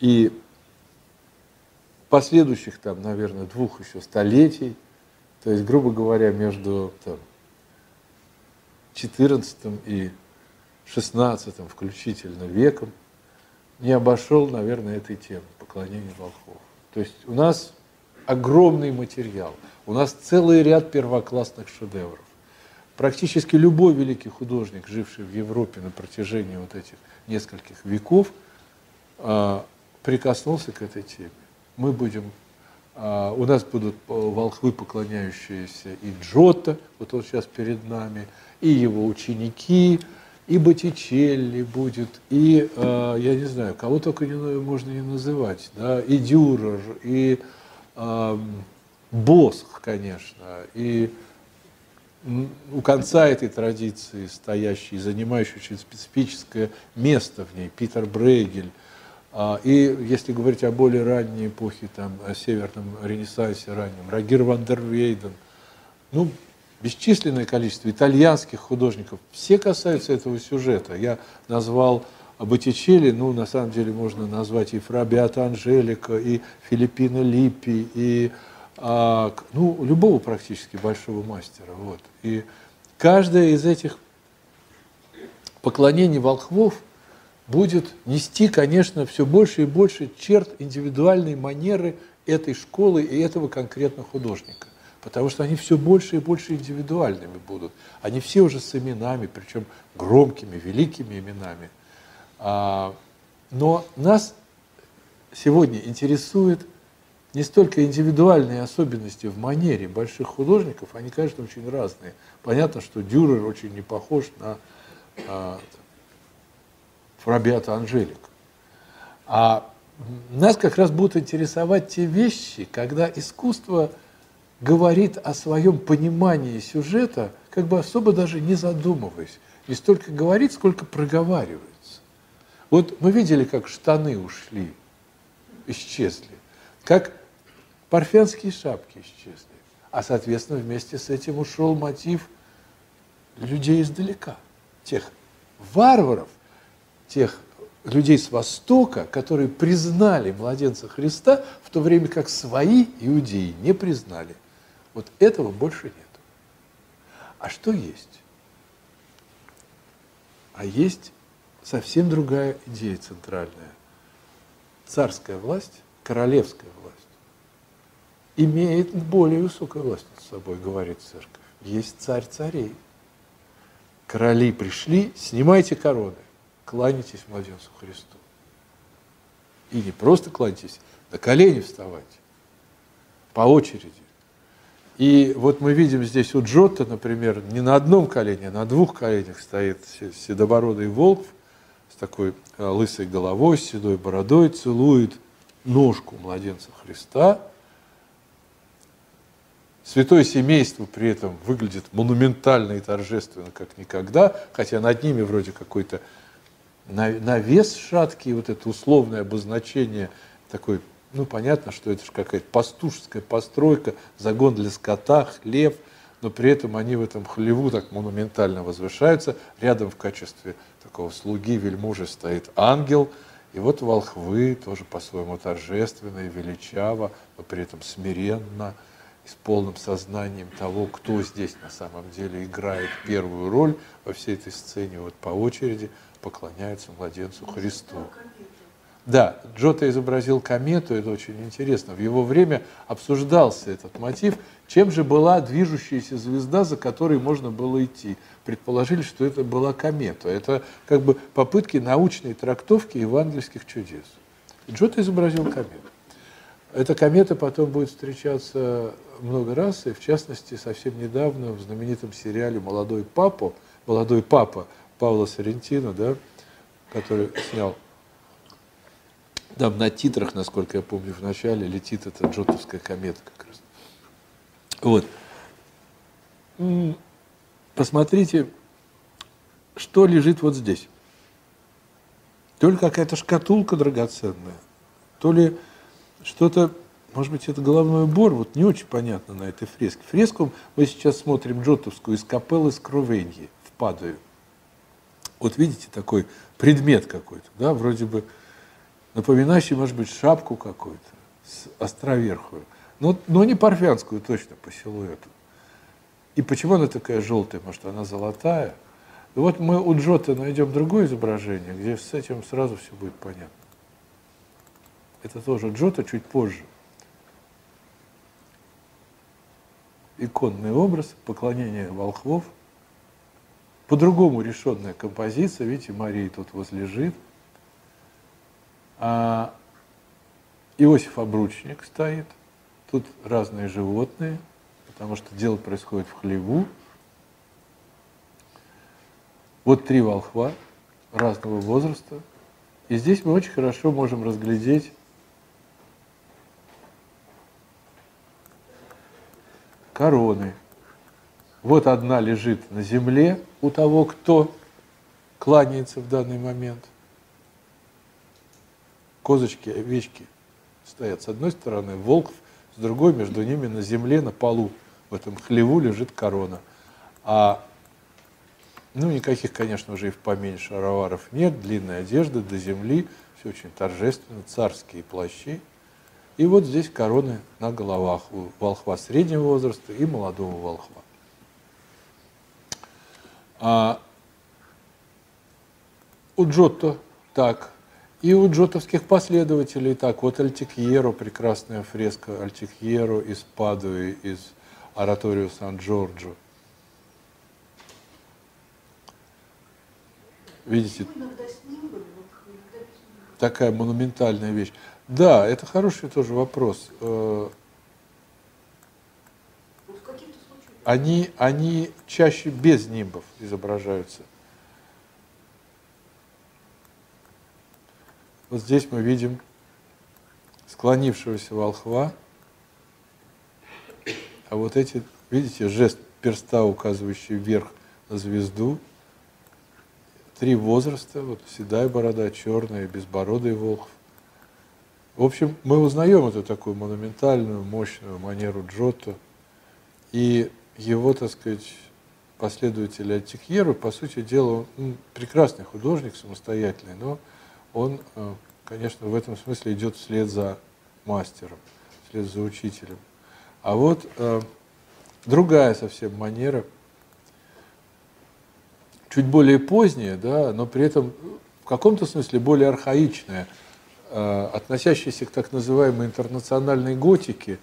и последующих там, наверное, двух еще столетий, то есть, грубо говоря, между там, 14 и 16 включительно веком, не обошел, наверное, этой темы поклонения волхов. То есть у нас огромный материал, у нас целый ряд первоклассных шедевров. Практически любой великий художник, живший в Европе на протяжении вот этих нескольких веков, а, прикоснулся к этой теме мы будем, а, у нас будут волхвы, поклоняющиеся и Джотто, вот он сейчас перед нами, и его ученики, и Боттичелли будет, и, а, я не знаю, кого только не, можно не называть, да, и Дюрер, и Босх, конечно, и у конца этой традиции стоящий, занимающий очень специфическое место в ней, Питер Брейгель, а, и если говорить о более ранней эпохе, там, о северном ренессансе раннем, Рагир ван дер Вейден, ну, бесчисленное количество итальянских художников, все касаются этого сюжета. Я назвал Боттичелли, ну, на самом деле можно назвать и Фрабиата Анжелика, и Филиппина Липпи, и, а, ну, любого практически большого мастера. Вот. И каждое из этих поклонений волхвов – будет нести, конечно, все больше и больше черт индивидуальной манеры этой школы и этого конкретного художника. Потому что они все больше и больше индивидуальными будут. Они все уже с именами, причем громкими, великими именами. А, но нас сегодня интересует не столько индивидуальные особенности в манере больших художников, они, конечно, очень разные. Понятно, что Дюрер очень не похож на а, Фрабиата Анжелик. А нас как раз будут интересовать те вещи, когда искусство говорит о своем понимании сюжета, как бы особо даже не задумываясь. Не столько говорит, сколько проговаривается. Вот мы видели, как штаны ушли, исчезли, как парфянские шапки исчезли. А, соответственно, вместе с этим ушел мотив людей издалека, тех варваров, тех людей с Востока, которые признали младенца Христа, в то время как свои иудеи не признали. Вот этого больше нет. А что есть? А есть совсем другая идея центральная. Царская власть, королевская власть имеет более высокую власть над собой, говорит церковь. Есть царь царей. Короли пришли, снимайте короны кланяйтесь младенцу Христу. И не просто кланяйтесь, на колени вставайте, по очереди. И вот мы видим здесь у Джотто, например, не на одном колене, а на двух коленях стоит седобородый волк с такой э, лысой головой, с седой бородой, целует ножку младенца Христа. Святое семейство при этом выглядит монументально и торжественно, как никогда, хотя над ними вроде какой-то навес шаткий, вот это условное обозначение такой ну, понятно, что это же какая-то пастушеская постройка, загон для скота, хлеб, но при этом они в этом хлеву так монументально возвышаются. Рядом в качестве такого слуги вельможи стоит ангел, и вот волхвы тоже по-своему торжественно и величаво, но при этом смиренно и с полным сознанием того, кто здесь на самом деле играет первую роль во всей этой сцене, вот по очереди поклоняются младенцу Христу. Да, Джота изобразил комету, это очень интересно. В его время обсуждался этот мотив, чем же была движущаяся звезда, за которой можно было идти. Предположили, что это была комета. Это как бы попытки научной трактовки евангельских чудес. Джота изобразил комету. Эта комета потом будет встречаться много раз, и в частности совсем недавно в знаменитом сериале «Молодой папа», «Молодой папа» Павла Соррентино, да, который снял там на титрах, насколько я помню, в начале летит эта джотовская комета как раз. Вот. Посмотрите, что лежит вот здесь. То ли какая-то шкатулка драгоценная, то ли что-то, может быть, это головной убор, вот не очень понятно на этой фреске. Фреску мы сейчас смотрим джотовскую из капеллы Скровеньи в Падаю. Вот видите, такой предмет какой-то, да, вроде бы напоминающий, может быть, шапку какую-то, островерхую. Но, но не парфянскую точно по силуэту. И почему она такая желтая? Может, она золотая? И вот мы у Джота найдем другое изображение, где с этим сразу все будет понятно. Это тоже Джота чуть позже. Иконный образ, поклонение волхвов. По-другому решенная композиция. Видите, Мария тут возлежит. А Иосиф Обручник стоит. Тут разные животные, потому что дело происходит в хлеву. Вот три волхва разного возраста. И здесь мы очень хорошо можем разглядеть короны. Вот одна лежит на земле у того, кто кланяется в данный момент. Козочки, овечки стоят с одной стороны, волк с другой, между ними на земле, на полу, в этом хлеву лежит корона. А, ну, никаких, конечно, уже и в помине шароваров нет, длинная одежда до земли, все очень торжественно, царские плащи – и вот здесь короны на головах у волхва среднего возраста и молодого волхва. А у Джотто так, и у джотовских последователей так. Вот Альтикьеро, прекрасная фреска Альтикьеро из Падуи, из Ораторио Сан-Джорджо. Видите, такая монументальная вещь. Да, это хороший тоже вопрос. Э, они, они чаще без нимбов изображаются. Вот здесь мы видим склонившегося волхва, а вот эти, видите, жест перста, указывающий вверх на звезду, три возраста, вот седая борода, черная, безбородый волхв, в общем, мы узнаем эту такую монументальную, мощную манеру Джотто, и его, так сказать, последователи Антикьеру, по сути дела, он прекрасный художник, самостоятельный, но он, э, конечно, в этом смысле идет вслед за мастером, вслед за учителем. А вот э, другая совсем манера, чуть более поздняя, да, но при этом в каком-то смысле более архаичная – Э, относящийся к так называемой интернациональной готике,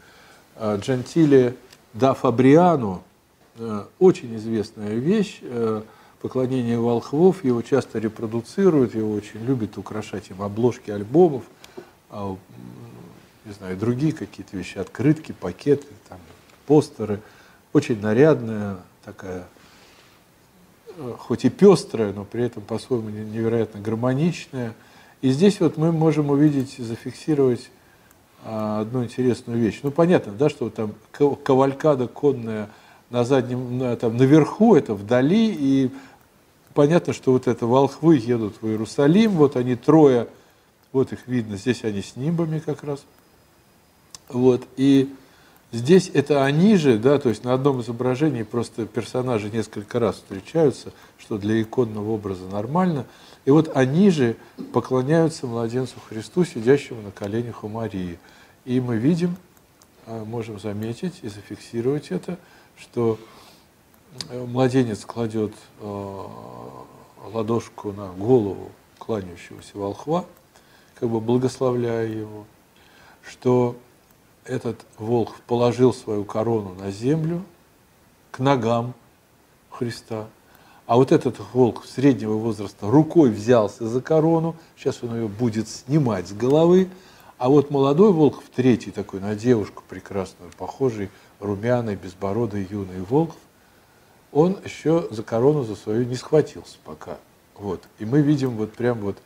Джантили да Фабриано, э, очень известная вещь, поклонение волхвов, его часто репродуцируют, его очень любят украшать им обложки альбомов, а, не знаю, другие какие-то вещи, открытки, пакеты, там, постеры. Очень нарядная такая, хоть и пестрая, но при этом по-своему невероятно гармоничная – и здесь вот мы можем увидеть, зафиксировать а, одну интересную вещь. Ну, понятно, да, что там кавалькада конная на заднем, на, там, наверху, это вдали, и понятно, что вот это волхвы едут в Иерусалим, вот они трое, вот их видно, здесь они с нимбами как раз, Вот, и здесь это они же, да, то есть на одном изображении просто персонажи несколько раз встречаются, что для иконного образа нормально. И вот они же поклоняются младенцу Христу, сидящему на коленях у Марии. И мы видим, а, можем заметить и зафиксировать это, что младенец кладет э, ладошку на голову кланяющегося волхва, как бы благословляя его, что этот волх положил свою корону на землю к ногам Христа, а вот этот волк среднего возраста рукой взялся за корону, сейчас он ее будет снимать с головы, а вот молодой волк, в третий такой, на девушку прекрасную, похожий, румяный, безбородый, юный волк, он еще за корону за свою не схватился пока. Вот. И мы видим вот прям вот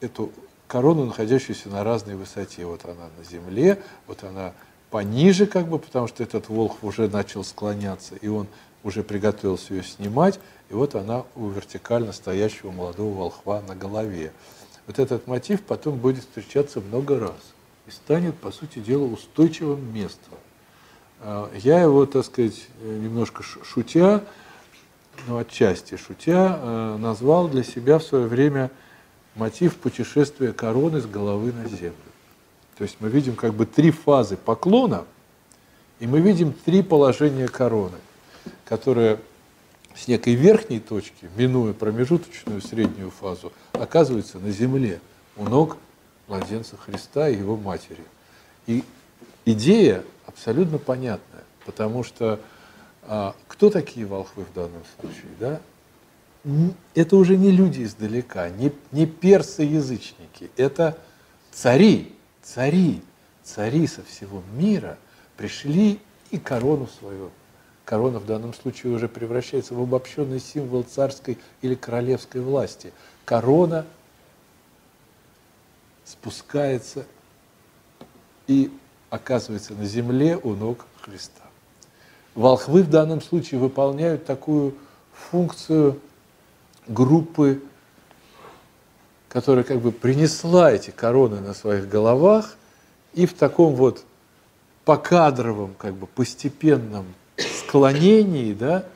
эту корону, находящуюся на разной высоте. Вот она на земле, вот она пониже как бы, потому что этот волк уже начал склоняться, и он уже приготовился ее снимать, и вот она у вертикально стоящего молодого волхва на голове. Вот этот мотив потом будет встречаться много раз и станет, по сути дела, устойчивым местом. А, я его, так сказать, немножко шутя, ну, отчасти шутя, э, назвал для себя в свое время мотив путешествия короны с головы на землю. То есть мы видим как бы три фазы поклона, и мы видим три положения короны, которые с некой верхней точки, минуя промежуточную среднюю фазу, оказываются на земле у ног младенца Христа и его матери. И идея абсолютно понятная, потому что а, кто такие волхвы в данном случае? Да? Это уже не люди издалека, не, не персы-язычники, это цари, цари, цари со всего мира пришли и корону свою корона в данном случае уже превращается в обобщенный символ царской или королевской власти. Корона спускается и оказывается на земле у ног Христа. Волхвы в данном случае выполняют такую функцию группы, которая как бы принесла эти короны на своих головах и в таком вот покадровом, как бы постепенном склонении да,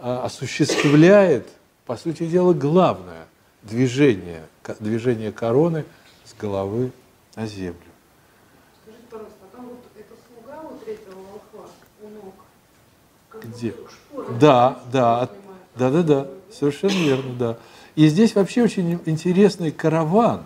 а, осуществляет, по сути дела, главное движение, движение короны с головы на землю. Скажите, пожалуйста, а там вот это слуга у третьего волхва у ног? Где? Да, да, да, да, да, совершенно верно, да. И здесь вообще очень интересный караван.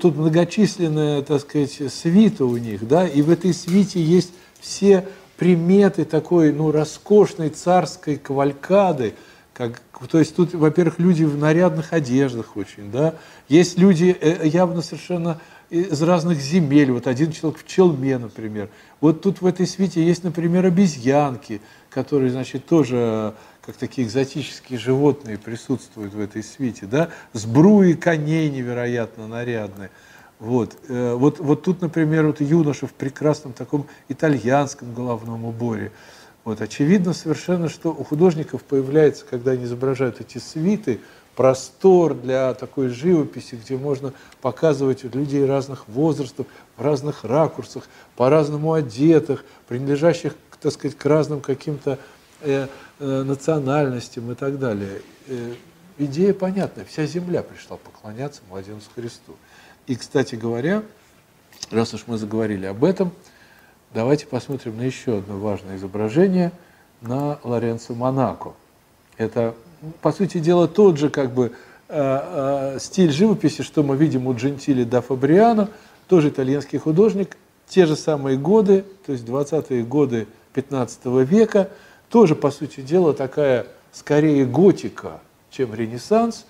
Тут многочисленная, так сказать, свита у них, да, и в этой свите есть все приметы такой, ну, роскошной царской кавалькады, как, то есть тут, во-первых, люди в нарядных одеждах очень, да, есть люди э, явно совершенно из разных земель, вот один человек в челме, например. Вот тут в этой свите есть, например, обезьянки, которые, значит, тоже как такие экзотические животные присутствуют в этой свите, да, сбруи коней невероятно нарядные. Вот, э, вот, вот тут, например, вот юноша в прекрасном таком итальянском головном уборе. Вот, очевидно совершенно, что у художников появляется, когда они изображают эти свиты, простор для такой живописи, где можно показывать людей разных возрастов, в разных ракурсах, по-разному одетых, принадлежащих, так сказать, к разным каким-то э, э, национальностям и так далее. Э, идея понятная, вся земля пришла поклоняться младенцу Христу. И, кстати говоря, раз уж мы заговорили об этом, давайте посмотрим на еще одно важное изображение на Лоренцо Монако. Это, по сути дела, тот же как бы э, э, стиль живописи, что мы видим у Джентили да Фабриано, тоже итальянский художник, те же самые годы, то есть 20-е годы 15 века, тоже, по сути дела, такая скорее готика, чем ренессанс,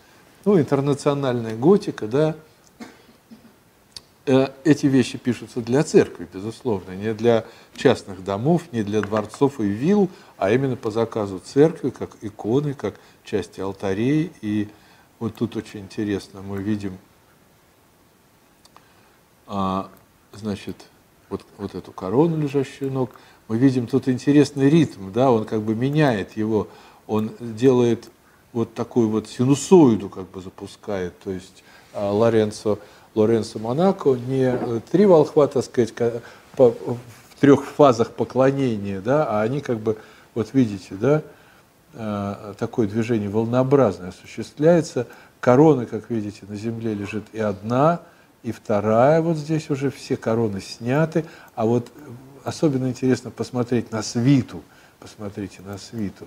ну, интернациональная готика, да, Э, эти вещи пишутся для церкви, безусловно, не для частных домов, не для дворцов и вилл, а именно по заказу церкви, как иконы, как части алтарей. И вот тут очень интересно, мы видим, а, значит, вот, вот эту корону, лежащую ног, мы видим тут интересный ритм, да, он как бы меняет его, он делает вот такую вот синусоиду как бы запускает, то есть а, Лоренцо Лоренцо Монако, не э, три волхва, так сказать, по, в трех фазах поклонения, да, а они как бы, вот видите, да, такое движение волнообразное осуществляется. Корона, как видите, на земле лежит и одна, и вторая, вот здесь уже все короны сняты, а вот особенно интересно посмотреть на свиту, посмотрите на свиту.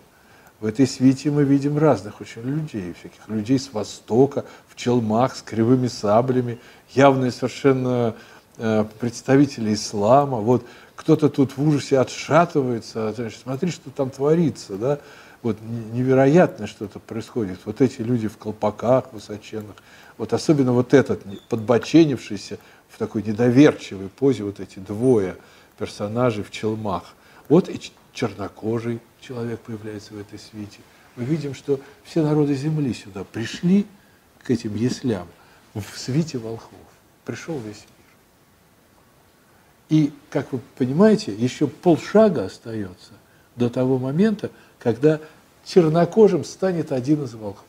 В этой свите мы видим разных очень людей, всяких людей с Востока, в челмах, с кривыми саблями, явные совершенно э, представители ислама. Вот кто-то тут в ужасе отшатывается, значит, смотри, что там творится, да, вот невероятно что-то происходит. Вот эти люди в колпаках высоченных, вот особенно вот этот подбоченившийся в такой недоверчивой позе, вот эти двое персонажей в челмах. Вот и чернокожий человек появляется в этой свите. Мы видим, что все народы Земли сюда пришли к этим яслям в свите волхвов. Пришел весь мир. И, как вы понимаете, еще полшага остается до того момента, когда чернокожим станет один из волхвов.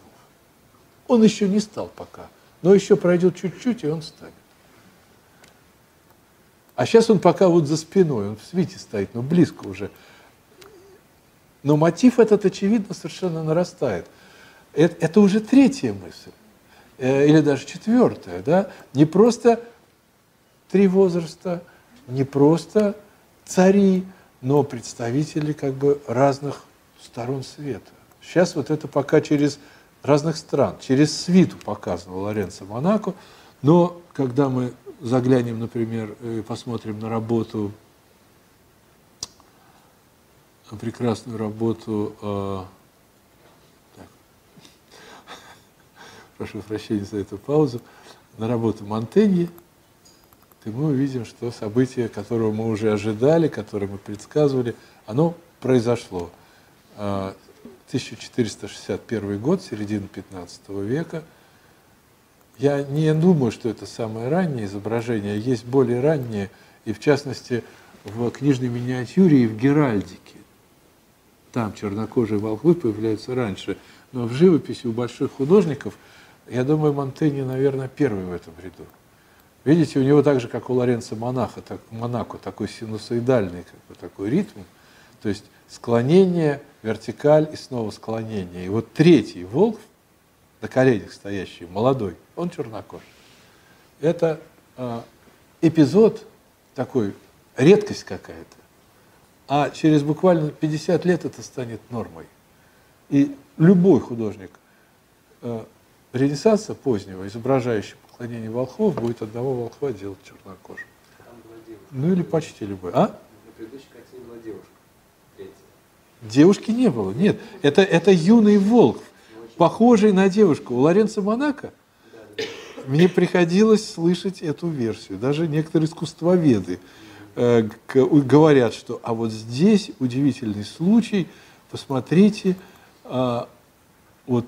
Он еще не стал пока, но еще пройдет чуть-чуть, и он станет. А сейчас он пока вот за спиной, он в свите стоит, но близко уже. Но мотив этот, очевидно, совершенно нарастает. Это, это уже третья мысль, э, или даже четвертая, да? Не просто три возраста, не просто цари, но представители как бы разных сторон света. Сейчас вот это пока через разных стран, через свиту показано Лоренцо Монако, но когда мы заглянем, например, и посмотрим на работу, прекрасную работу, э, так, прошу прощения за эту паузу, на работу Монтеньи, то мы увидим, что событие, которого мы уже ожидали, которое мы предсказывали, оно произошло. 1461 э, год, середина 15 века – я не думаю, что это самое раннее изображение, есть более ранние, и в частности в книжной миниатюре и в Геральдике. Там чернокожие волхвы появляются раньше. Но в живописи у больших художников, я думаю, Монтеньи, наверное, первый в этом ряду. Видите, у него так же, как у Лоренца Монаха, так, Монако, такой синусоидальный как бы, такой ритм, то есть склонение, вертикаль и снова склонение. И вот третий волк на коленях стоящий, молодой, он чернокож. Это э, эпизод такой, редкость какая-то. А через буквально 50 лет это станет нормой. И любой художник э, Ренессанса позднего, изображающий поклонение волхвов, будет одного волхва делать чернокожим. Ну или почти любой. А? На предыдущей картине была девушка. Третья. Девушки не было, нет. Это, это юный волк, похожий на девушку. У Лоренцо Монако мне приходилось слышать эту версию. Даже некоторые искусствоведы э, говорят, что а вот здесь удивительный случай, посмотрите, э, вот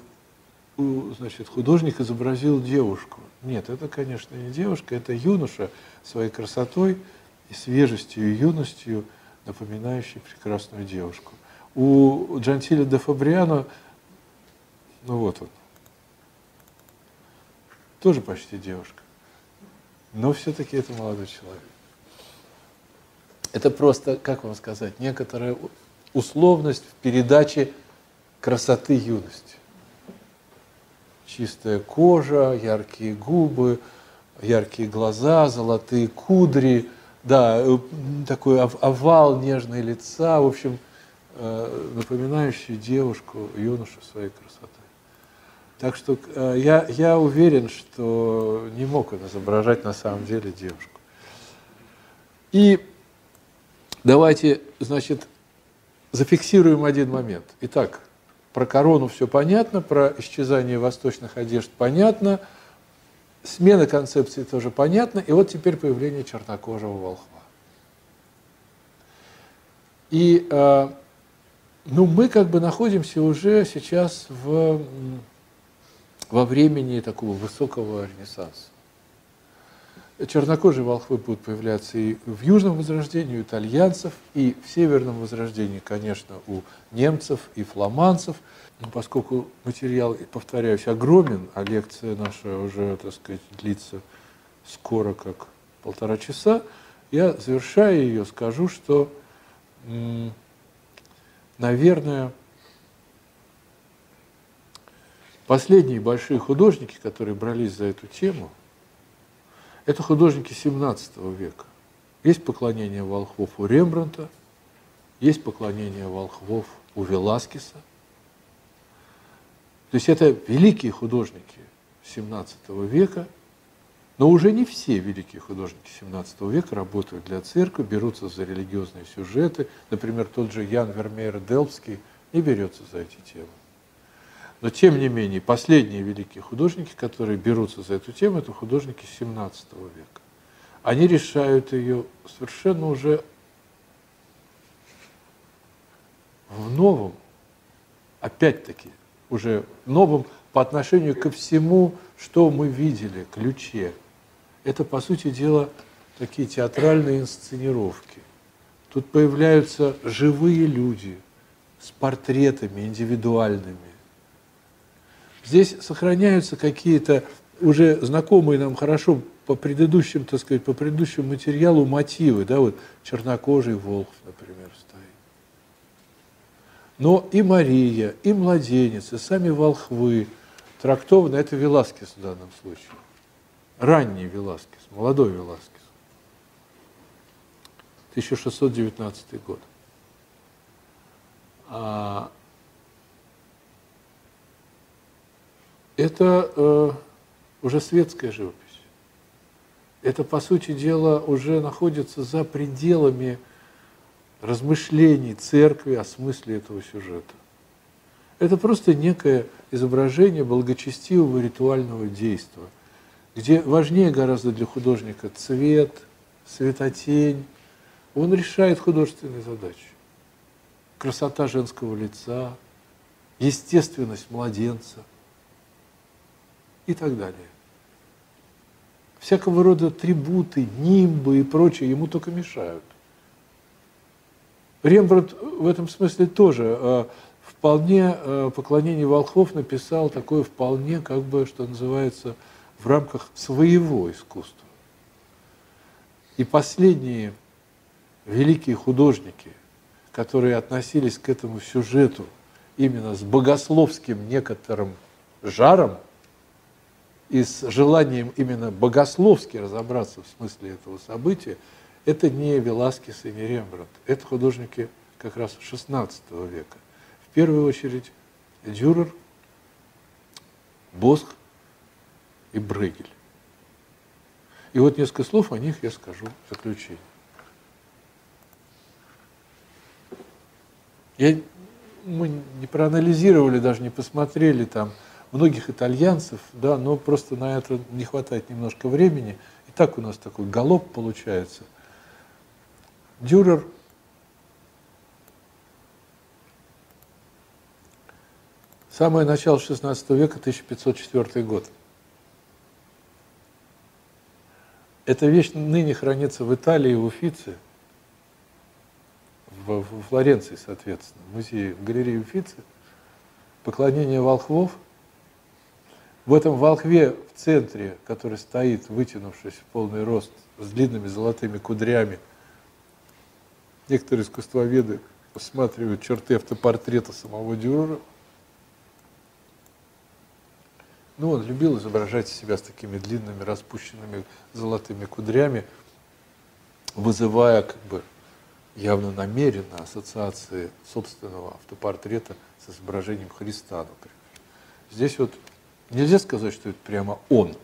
значит, художник изобразил девушку. Нет, это, конечно, не девушка, это юноша своей красотой и свежестью и юностью, напоминающий прекрасную девушку. У Джантиля де Фабриано, ну вот он, тоже почти девушка. Но все-таки это молодой человек. Это просто, как вам сказать, некоторая условность в передаче красоты юности. Чистая кожа, яркие губы, яркие глаза, золотые кудри, да, э, такой овал нежной лица, в общем, э, напоминающий девушку, юношу своей красоты. Так что э, я, я уверен, что не мог он изображать на самом деле девушку. И давайте, значит, зафиксируем один момент. Итак, про корону все понятно, про исчезание восточных одежд понятно, смена концепции тоже понятна, и вот теперь появление чернокожего волхва. И э, ну, мы как бы находимся уже сейчас в во времени такого высокого ренессанса. Чернокожие волхвы будут появляться и в Южном Возрождении у итальянцев, и в Северном Возрождении, конечно, у немцев и фламандцев. Но поскольку материал, повторяюсь, огромен, а лекция наша уже, так сказать, длится скоро как полтора часа, Я, завершая ее, скажу, что, наверное, последние большие художники, которые брались за эту тему, это художники 17 века. Есть поклонение волхвов у Рембранта, есть поклонение волхвов у Веласкеса. То есть это великие художники 17 века, но уже не все великие художники 17 века работают для церкви, берутся за религиозные сюжеты. Например, тот же Ян Вермеер Делпский не берется за эти темы. Но тем не менее, последние великие художники, которые берутся за эту тему, это художники 17 века. Они решают ее совершенно уже в новом, опять-таки, уже новом по отношению ко всему, что мы видели, ключе. Это, по сути дела, такие театральные инсценировки. Тут появляются живые люди с портретами индивидуальными. Здесь сохраняются какие-то уже знакомые нам хорошо по предыдущим, так сказать, по предыдущему материалу мотивы, да, вот чернокожий волк, например, стоит. Но и Мария, и младенец, и сами волхвы трактованы, это Веласкес в данном случае. Ранний Веласкес, молодой Веласкес. 1619 год. А это э, уже светская живопись. Это, по сути дела, уже находится за пределами размышлений церкви о смысле этого сюжета. Это просто некое изображение благочестивого ритуального действия, где важнее гораздо для художника цвет, светотень. Он решает художественные задачи. Красота женского лица, естественность младенца и так далее. Всякого рода трибуты, нимбы и прочее ему только мешают. Рембрандт в этом смысле тоже э, вполне э, поклонение волхвов написал такое вполне, как бы, что называется, в рамках своего искусства. И последние великие художники, которые относились к этому сюжету именно с богословским некоторым жаром и с желанием именно богословски разобраться в смысле этого события, это не Веласкес и не Рембрандт, это художники как раз XVI века. В первую очередь Дюрер, Босх и Брегель. И вот несколько слов о них я скажу в заключение. Я, мы не проанализировали, даже не посмотрели там многих итальянцев, да, но просто на это не хватает немножко времени. И так у нас такой галоп получается – Дюрер Самое начало XVI века, 1504 год. Эта вещь ныне хранится в Италии, в Уфице, в, в Флоренции, соответственно, в музее, в галерее Уфице. Поклонение волхвов. В этом волхве в центре, который стоит, вытянувшись в полный рост, с длинными золотыми кудрями, Некоторые искусствоведы рассматривают черты автопортрета самого Дюрера. Ну, он любил изображать себя с такими длинными, распущенными золотыми кудрями, вызывая как бы явно намеренно ассоциации собственного автопортрета с изображением Христа, например. Здесь вот нельзя сказать, что это прямо он,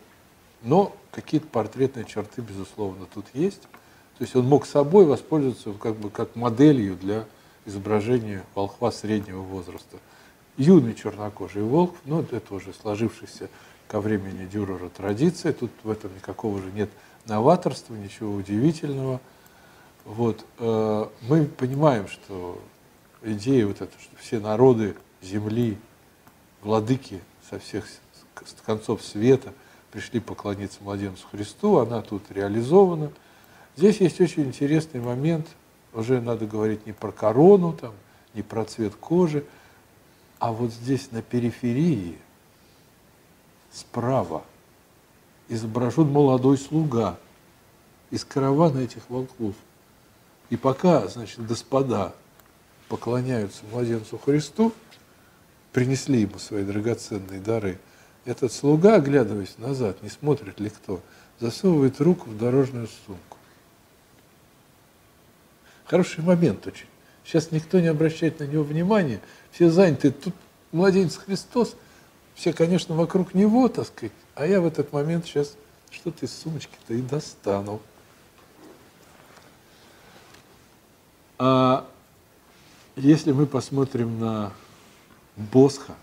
но какие-то портретные черты, безусловно, тут есть. То есть он мог собой воспользоваться как бы как моделью для изображения волхва среднего возраста. Юный чернокожий волк, ну это уже сложившаяся ко времени Дюрера традиция, тут в этом никакого же нет новаторства, ничего удивительного. Вот. Э, мы понимаем, что идея вот эта, что все народы Земли, владыки со всех концов света пришли поклониться младенцу Христу, она тут реализована – Здесь есть очень интересный момент, уже надо говорить не про корону, там, не про цвет кожи, а вот здесь на периферии, справа, изображен молодой слуга, из каравана этих волков. И пока, значит, господа поклоняются младенцу Христу, принесли ему свои драгоценные дары, этот слуга, оглядываясь назад, не смотрит ли кто, засовывает руку в дорожную сумку. Хороший момент очень. Сейчас никто не обращает на него внимания, все заняты. Тут младенец Христос, все, конечно, вокруг него, так сказать, а я в этот момент сейчас что-то из сумочки-то и достану. А если мы посмотрим на Босха,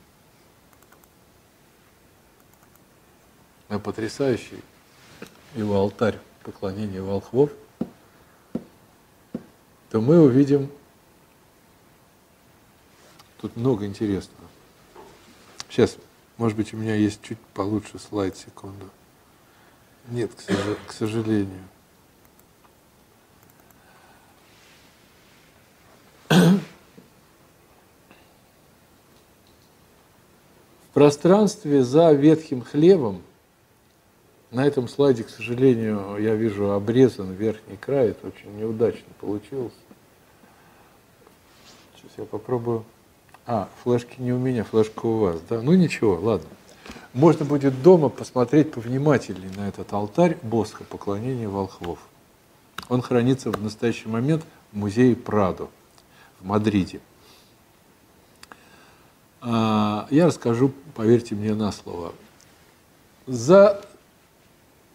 на потрясающий его алтарь поклонения волхвов, то мы увидим тут много интересного. Сейчас, может быть, у меня есть чуть получше слайд, секунду. Нет, к сожалению. В пространстве за ветхим хлебом, на этом слайде, к сожалению, я вижу обрезан верхний край, это очень неудачно получилось. Сейчас я попробую. А, флешки не у меня, флешка у вас, да? Ну ничего, ладно. Можно будет дома посмотреть повнимательнее на этот алтарь Босха, поклонения волхвов. Он хранится в настоящий момент в музее Прадо в Мадриде. А, я расскажу, поверьте мне на слово. За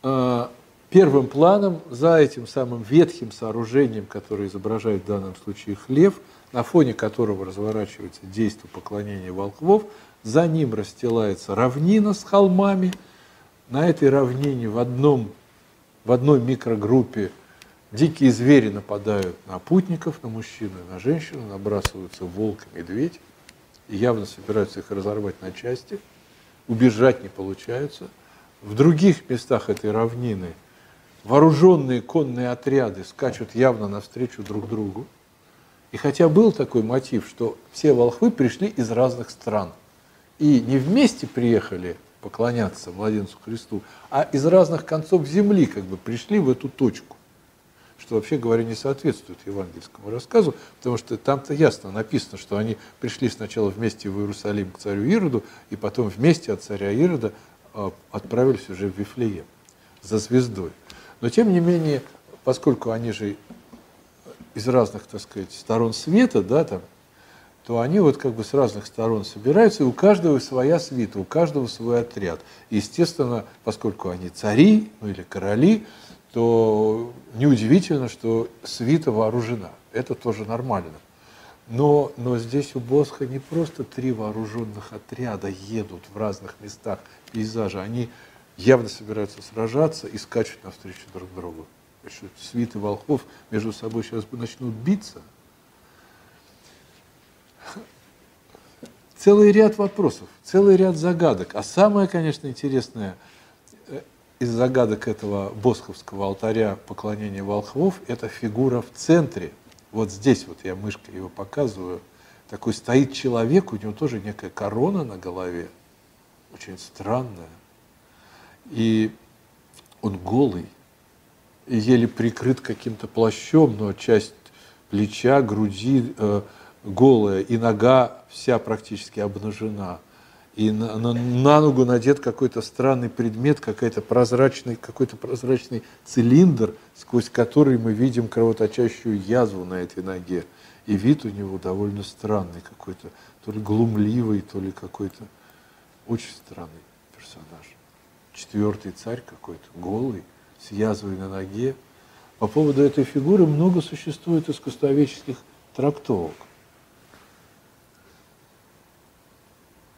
а, первым планом, за этим самым ветхим сооружением, которое изображает в данном случае хлев, на фоне которого разворачивается действие поклонения волхвов, за ним расстилается равнина с холмами. На этой равнине в, одном, в одной микрогруппе дикие звери нападают на путников, на мужчину на женщину, набрасываются волк и медведь и явно собираются их разорвать на части, убежать не получается. В других местах этой равнины вооруженные конные отряды скачут явно навстречу друг другу. И хотя был такой мотив, что все волхвы пришли из разных стран и не вместе приехали поклоняться младенцу Христу, а из разных концов земли как бы пришли в эту точку что, вообще говоря, не соответствует евангельскому рассказу, потому что там-то ясно написано, что они пришли сначала вместе в Иерусалим к царю Ироду, и потом вместе от царя Ирода а, отправились уже в Вифлеем за звездой. Но, тем не менее, поскольку они же из разных, так сказать, сторон света, да, там, то они вот как бы с разных сторон собираются, и у каждого своя свита, у каждого свой отряд. Естественно, поскольку они цари, ну или короли, то неудивительно, что свита вооружена. Это тоже нормально. Но, но здесь у Босха не просто три вооруженных отряда едут в разных местах пейзажа, они явно собираются сражаться и скачут навстречу друг другу. Что свиты волхов между собой сейчас начнут биться. Целый ряд вопросов, целый ряд загадок. А самое, конечно, интересное – из загадок этого босховского алтаря поклонения волхвов это фигура в центре. Вот здесь вот я мышкой его показываю. Такой стоит человек, у него тоже некая корона на голове, очень странная. И он голый, еле прикрыт каким-то плащом, но часть плеча, груди э, голая, и нога вся практически обнажена и на, на, на ногу надет какой-то странный предмет, какой-то прозрачный, какой-то прозрачный цилиндр, сквозь который мы видим кровоточащую язву на этой ноге. И вид у него довольно странный какой-то, то ли глумливый, то ли какой-то очень странный персонаж. Четвертый царь какой-то, голый, с язвой на ноге. По поводу этой фигуры много существует искусствоведческих трактовок.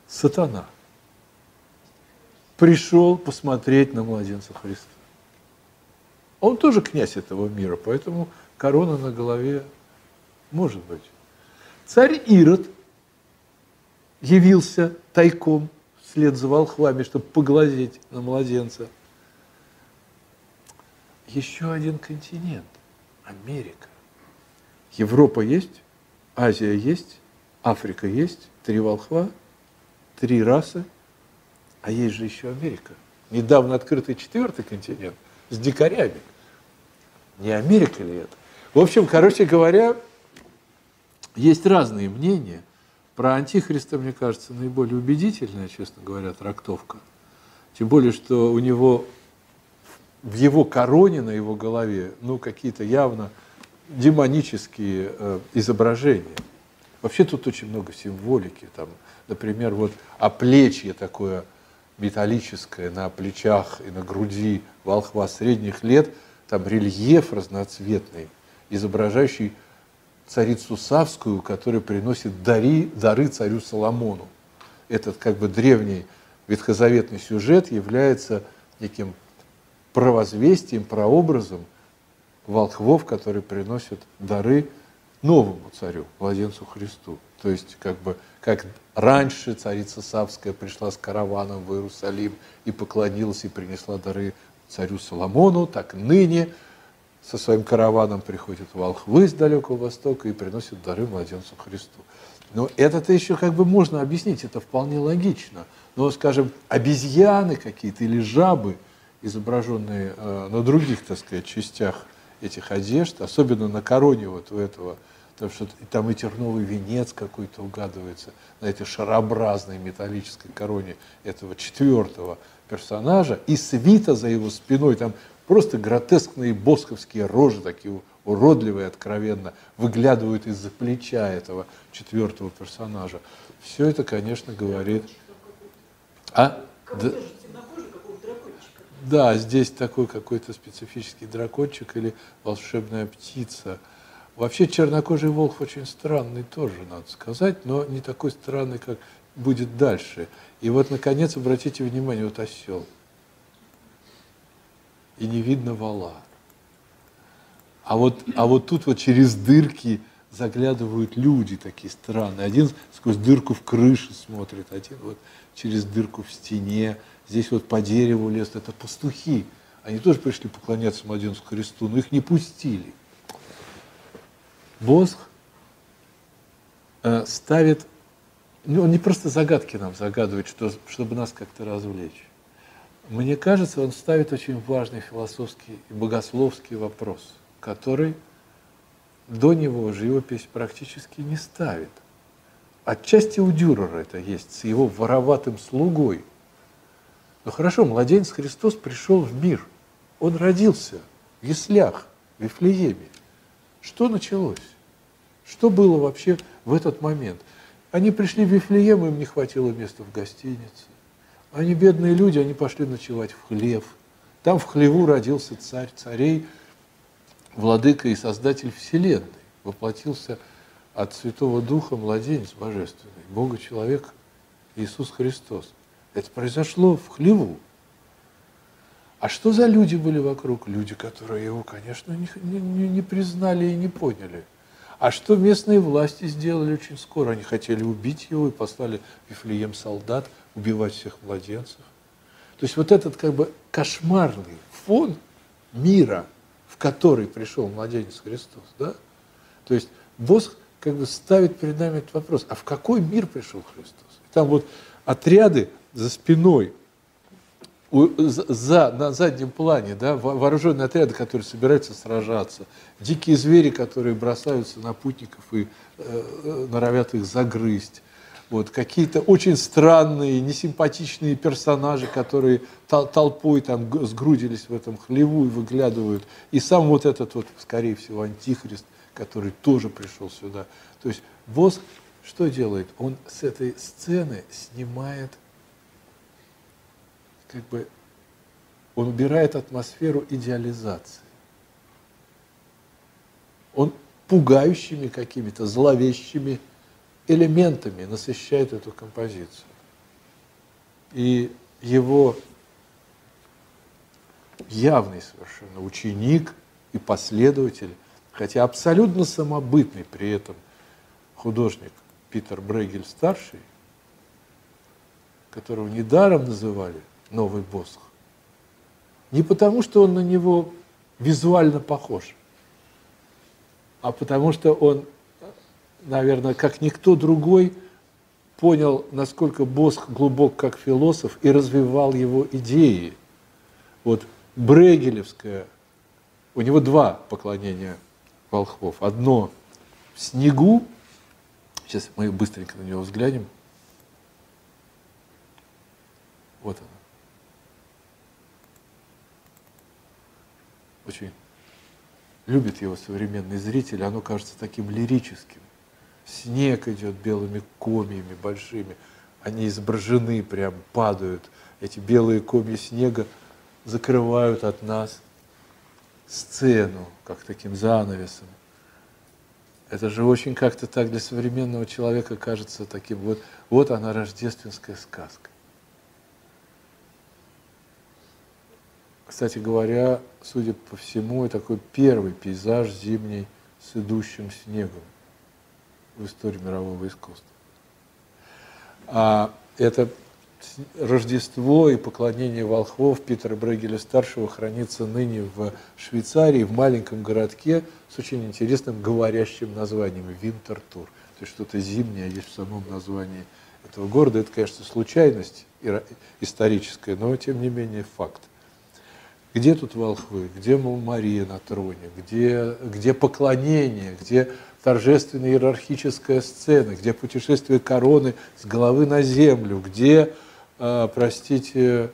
сатана пришел посмотреть на младенца Христа. Он тоже князь этого мира, поэтому корона на голове может быть. Царь Ирод явился тайком вслед за волхвами, чтобы поглазеть на младенца. Еще один континент – Америка. Европа есть, Азия есть, Африка есть, три волхва – три расы, а есть же еще Америка. Недавно открытый четвертый континент с дикарями. Не Америка ли это? В общем, короче говоря, есть разные мнения. Про Антихриста, мне кажется, наиболее убедительная, честно говоря, трактовка. Тем более, что у него в его короне, на его голове, ну, какие-то явно демонические э, изображения. Вообще тут очень много символики. Там, например, вот оплечье такое металлическое на плечах и на груди волхва средних лет, там рельеф разноцветный, изображающий царицу Савскую, которая приносит дари, дары царю Соломону. Этот как бы древний ветхозаветный сюжет является неким провозвестием, прообразом волхвов, которые приносят дары новому царю, младенцу Христу. То есть, как бы, как раньше царица Савская пришла с караваном в Иерусалим и поклонилась и принесла дары царю Соломону, так ныне со своим караваном приходят волхвы с далекого востока и приносят дары младенцу Христу. Но это-то еще как бы можно объяснить, это вполне логично. Но, скажем, обезьяны какие-то или жабы, изображенные э, на других, так сказать, частях этих одежд, особенно на короне вот у этого, потому что там и терновый венец какой-то угадывается на этой шарообразной металлической короне этого четвертого персонажа, и свита за его спиной, там просто гротескные босковские рожи, такие уродливые откровенно, выглядывают из-за плеча этого четвертого персонажа. Все это, конечно, говорит... А? Да, да, здесь такой какой-то специфический дракончик или волшебная птица. Вообще чернокожий волк очень странный тоже, надо сказать, но не такой странный, как будет дальше. И вот, наконец, обратите внимание, вот осел. И не видно вала. А вот, а вот тут вот через дырки заглядывают люди такие странные. Один сквозь дырку в крыше смотрит, один вот через дырку в стене. Здесь вот по дереву лез. Это пастухи. Они тоже пришли поклоняться младенцу Христу, но их не пустили. Босх э, ставит, ну, он не просто загадки нам загадывает, что, чтобы нас как-то развлечь. Мне кажется, он ставит очень важный философский и богословский вопрос, который до него живопись практически не ставит. Отчасти у Дюрера это есть, с его вороватым слугой. Но хорошо, младенец Христос пришел в мир. Он родился в яслях, в Вифлееме. Что началось? Что было вообще в этот момент? Они пришли в Вифлеем, им не хватило места в гостинице. Они бедные люди, они пошли ночевать в хлев. Там в хлеву родился царь царей, владыка и создатель вселенной. Воплотился от Святого Духа младенец божественный, Бога человек Иисус Христос. Это произошло в хлеву. А что за люди были вокруг? Люди, которые его, конечно, не, не, не признали и не поняли. А что местные власти сделали очень скоро? Они хотели убить его и послали Вифлеем солдат убивать всех младенцев. То есть вот этот как бы кошмарный фон мира, в который пришел младенец Христос, да? То есть Бог как бы ставит перед нами этот вопрос, а в какой мир пришел Христос? И там вот отряды за спиной за, на заднем плане да, вооруженные отряды, которые собираются сражаться, дикие звери, которые бросаются на путников и э, э норовят их загрызть, вот, какие-то очень странные, несимпатичные персонажи, которые толпой там сгрудились в этом хлеву и выглядывают, и сам вот этот вот, скорее всего, антихрист, который тоже пришел сюда. То есть Воск что делает? Он с этой сцены снимает как бы он убирает атмосферу идеализации. Он пугающими какими-то зловещими элементами насыщает эту композицию. И его явный совершенно ученик и последователь, хотя абсолютно самобытный при этом художник Питер Брейгель старший, которого недаром называли новый Босх. Не потому, что он на него визуально похож, а потому что он, наверное, как никто другой, понял, насколько Босх глубок как философ и развивал его идеи. Вот Брегелевская У него два поклонения волхвов. Одно в снегу, сейчас мы быстренько на него взглянем. Вот оно. Очень любит его современный зритель, оно кажется таким лирическим. Снег идет белыми комьями большими, они изображены, прям падают. Эти белые комья снега закрывают от нас сцену, как таким занавесом. Это же очень как-то так для современного человека кажется таким, вот, вот она рождественская сказка. Кстати говоря, судя по всему, такой первый пейзаж зимний с идущим снегом в истории мирового искусства. А это Рождество и поклонение волхвов Питера Брегеля-старшего хранится ныне в Швейцарии, в маленьком городке с очень интересным говорящим названием Винтертур. То есть что-то зимнее есть в самом названии этого города. Это, конечно, случайность историческая, но тем не менее факт. Где тут волхвы? Где, мол, Мария на троне? Где, где поклонение? Где торжественная иерархическая сцена? Где путешествие короны с головы на землю? Где а, простите,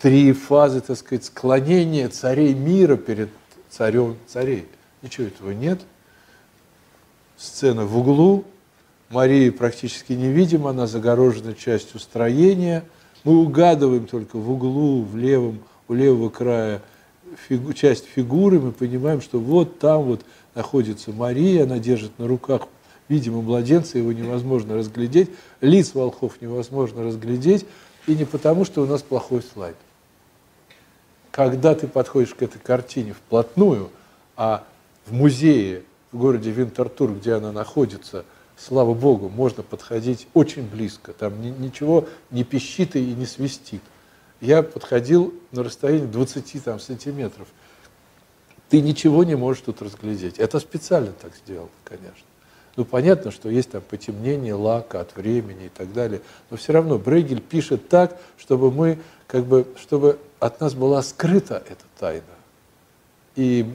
три фазы, так сказать, склонения царей мира перед царем царей. Ничего этого нет. Сцена в углу, Мария практически невидима, она загорожена частью строения. Мы угадываем только в углу, в левом, у левого края фигу, часть фигуры, мы понимаем, что вот там вот находится Мария, она держит на руках, видимо, младенца, его невозможно разглядеть, лиц волхов невозможно разглядеть, и не потому, что у нас плохой слайд. Когда ты подходишь к этой картине вплотную, а в музее в городе Винтертур, где она находится, слава богу, можно подходить очень близко. Там ни, ничего не пищит и не свистит. Я подходил на расстоянии 20 там, сантиметров. Ты ничего не можешь тут разглядеть. Это специально так сделано, конечно. Ну, понятно, что есть там потемнение лака от времени и так далее, но все равно Брейгель пишет так, чтобы мы, как бы, чтобы от нас была скрыта эта тайна. И,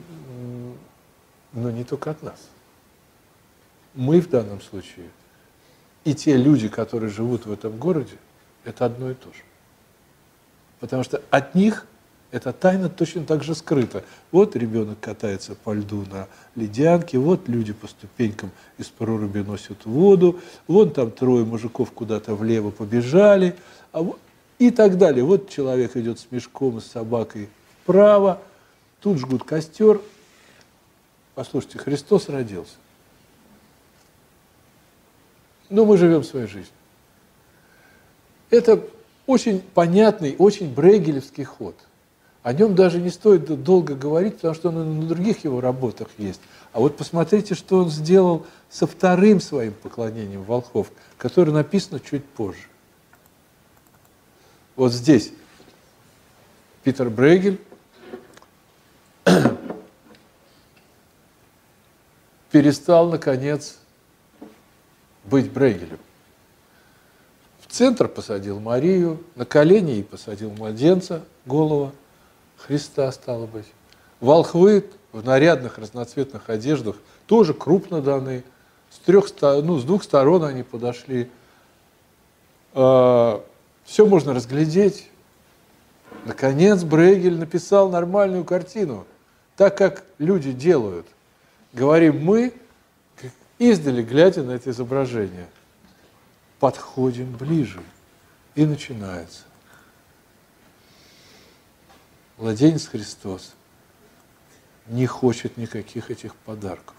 но не только от нас. Мы в данном случае и те люди, которые живут в этом городе, это одно и то же. Потому что от них эта тайна точно так же скрыта. Вот ребенок катается по льду на ледянке, вот люди по ступенькам из проруби носят воду, вон там трое мужиков куда-то влево побежали, а вот, и так далее. Вот человек идет с мешком, с собакой вправо, тут жгут костер. Послушайте, Христос родился. Но мы живем своей жизнью. Это очень понятный, очень брейгелевский ход – о нем даже не стоит долго говорить, потому что он на других его работах есть. А вот посмотрите, что он сделал со вторым своим поклонением волхов, которое написано чуть позже. Вот здесь Питер Брейгель перестал, наконец, быть Брейгелем. Центр посадил Марию, на колени ей посадил младенца, голова – Христа, стало быть. Волхвы в нарядных разноцветных одеждах тоже крупно даны. С, трех, ну, с двух сторон они подошли. А, Все можно разглядеть. Наконец Брейгель написал нормальную картину, так как люди делают. Говорим мы, издали глядя на это изображение. Подходим ближе. И начинается младенец Христос не хочет никаких этих подарков.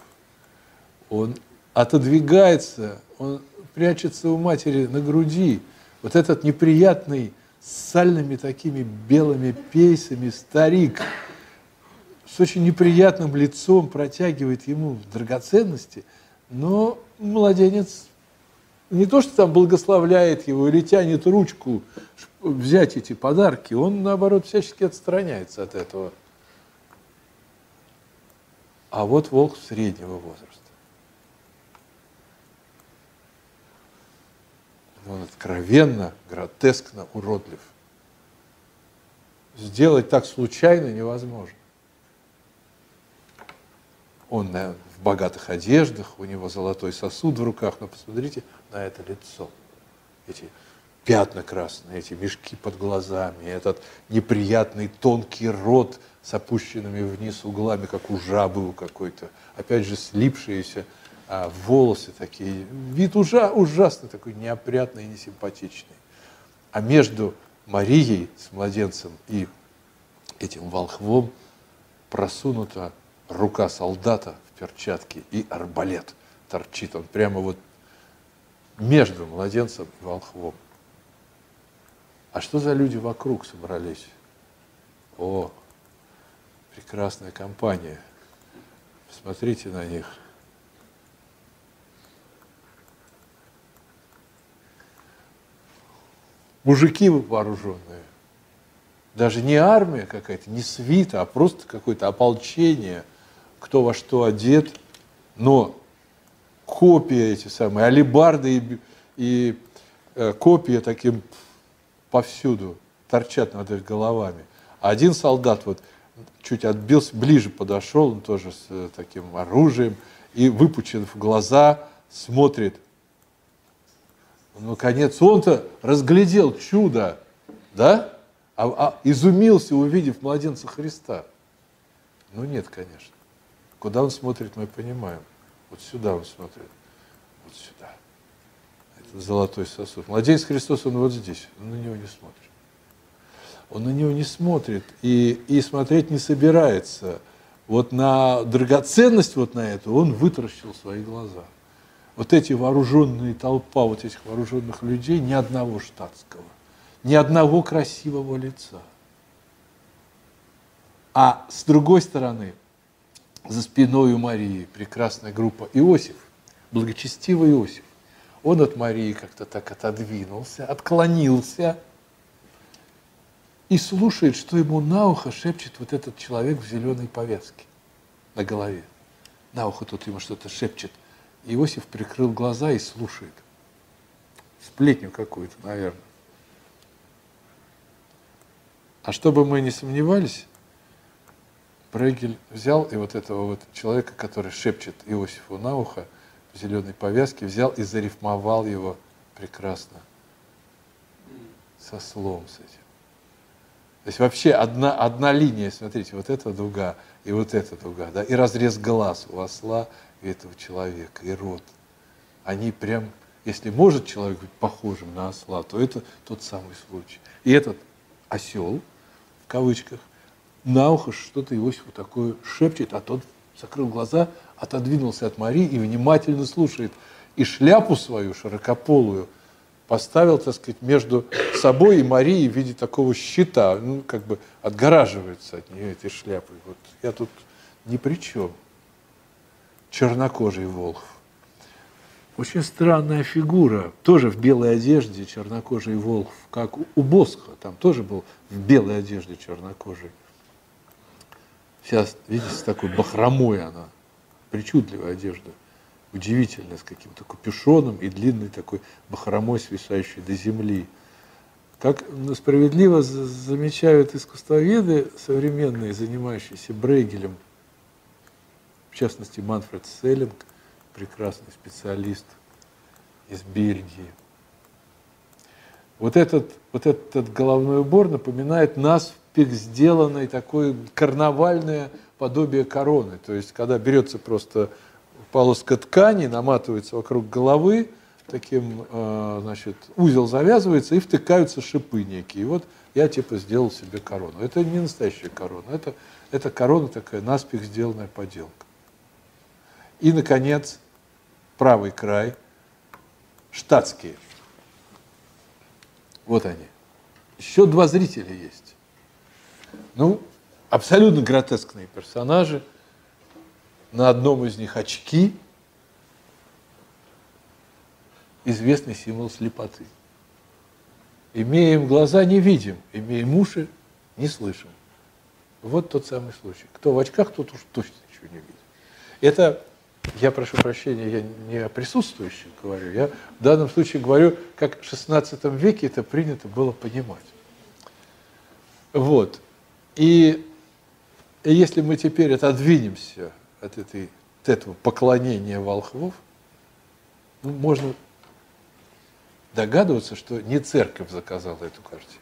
Он отодвигается, он прячется у матери на груди. Вот этот неприятный, с сальными такими белыми пейсами старик с очень неприятным лицом протягивает ему драгоценности, но младенец не то, что там благословляет его или тянет ручку взять эти подарки, он, наоборот, всячески отстраняется от этого. А вот волк среднего возраста. Он откровенно, гротескно уродлив. Сделать так случайно невозможно. он в богатых одеждах, у него золотой сосуд в руках, но посмотрите на это лицо. Эти пятна красные, эти мешки под глазами, этот неприятный тонкий рот с опущенными вниз углами, как у жабы у какой-то, опять же слипшиеся а, волосы такие. Вид ужа, ужасный, такой неопрятный и несимпатичный. А между Марией с младенцем и этим волхвом просунута рука солдата в перчатке и арбалет торчит. Он прямо вот между младенцем и волхвом. А что за люди вокруг собрались? О, прекрасная компания. Посмотрите на них. Мужики вооруженные. Даже не армия какая-то, не свита, а просто какое-то ополчение, кто во что одет, но копия эти самые, алибарды и, и э, таким повсюду торчат над их головами. Один солдат вот чуть отбился, ближе подошел, он тоже с э, таким оружием, и выпучив глаза, смотрит. Ну, наконец он-то разглядел чудо, да? А, а изумился, увидев младенца Христа. Ну нет, конечно. Куда он смотрит, мы понимаем. Вот сюда он смотрит. Вот сюда золотой сосуд. Младенец Христос, он вот здесь, он на него не смотрит. Он на него не смотрит и, и смотреть не собирается. Вот на драгоценность вот на эту он вытаращил свои глаза. Вот эти вооруженные толпа, вот этих вооруженных людей, ни одного штатского, ни одного красивого лица. А с другой стороны, за спиной у Марии прекрасная группа Иосиф, благочестивый Иосиф. Он от Марии как-то так отодвинулся, отклонился и слушает, что ему на ухо шепчет вот этот человек в зеленой повязке на голове. На ухо тут ему что-то шепчет. Иосиф прикрыл глаза и слушает. Сплетню какую-то, наверное. А чтобы мы не сомневались, Брегель взял и вот этого вот человека, который шепчет Иосифу на ухо, в зеленой повязке, взял и зарифмовал его прекрасно со словом с этим. То есть вообще одна, одна линия, смотрите, вот эта дуга и вот эта дуга, да, и разрез глаз у осла и этого человека, и рот. Они прям, если может человек быть похожим на осла, то это тот самый случай. И этот осел, в кавычках, на ухо что-то Иосифу такое шепчет, а тот закрыл глаза, отодвинулся от Марии и внимательно слушает. И шляпу свою широкополую поставил, так сказать, между собой и Марией в виде такого щита, ну, как бы отгораживается от нее этой шляпой. Вот я тут ни при чем. Чернокожий Волхв. Очень странная фигура, тоже в белой одежде чернокожий Волхв, как у Босха, там тоже был в белой одежде чернокожий. Сейчас, видите, с такой бахромой она, причудливая одежда, удивительная, с каким-то капюшоном и длинной такой бахромой, свисающей до земли. Как справедливо замечают искусствоведы современные, занимающиеся Брейгелем, в частности Манфред Селлинг, прекрасный специалист из Бельгии. Вот этот, вот этот головной убор напоминает нас в пик сделанной такое карнавальное подобие короны. То есть, когда берется просто полоска ткани, наматывается вокруг головы, таким, э, значит, узел завязывается и втыкаются шипы некие. И вот я типа сделал себе корону. Это не настоящая корона, это, это корона такая наспех сделанная поделка. И, наконец, правый край, штатские. Вот они. Еще два зрителя есть. Ну, абсолютно гротескные персонажи. На одном из них очки, известный символ слепоты. Имеем глаза, не видим, имеем уши, не слышим. Вот тот самый случай. Кто в очках, тот уж точно ничего не видит. Это, я прошу прощения, я не о присутствующих говорю, я в данном случае говорю, как в XVI веке это принято было понимать. Вот. И если мы теперь отодвинемся от этой вот этого поклонения волхвов, ну, можно догадываться, что не церковь заказала эту картину.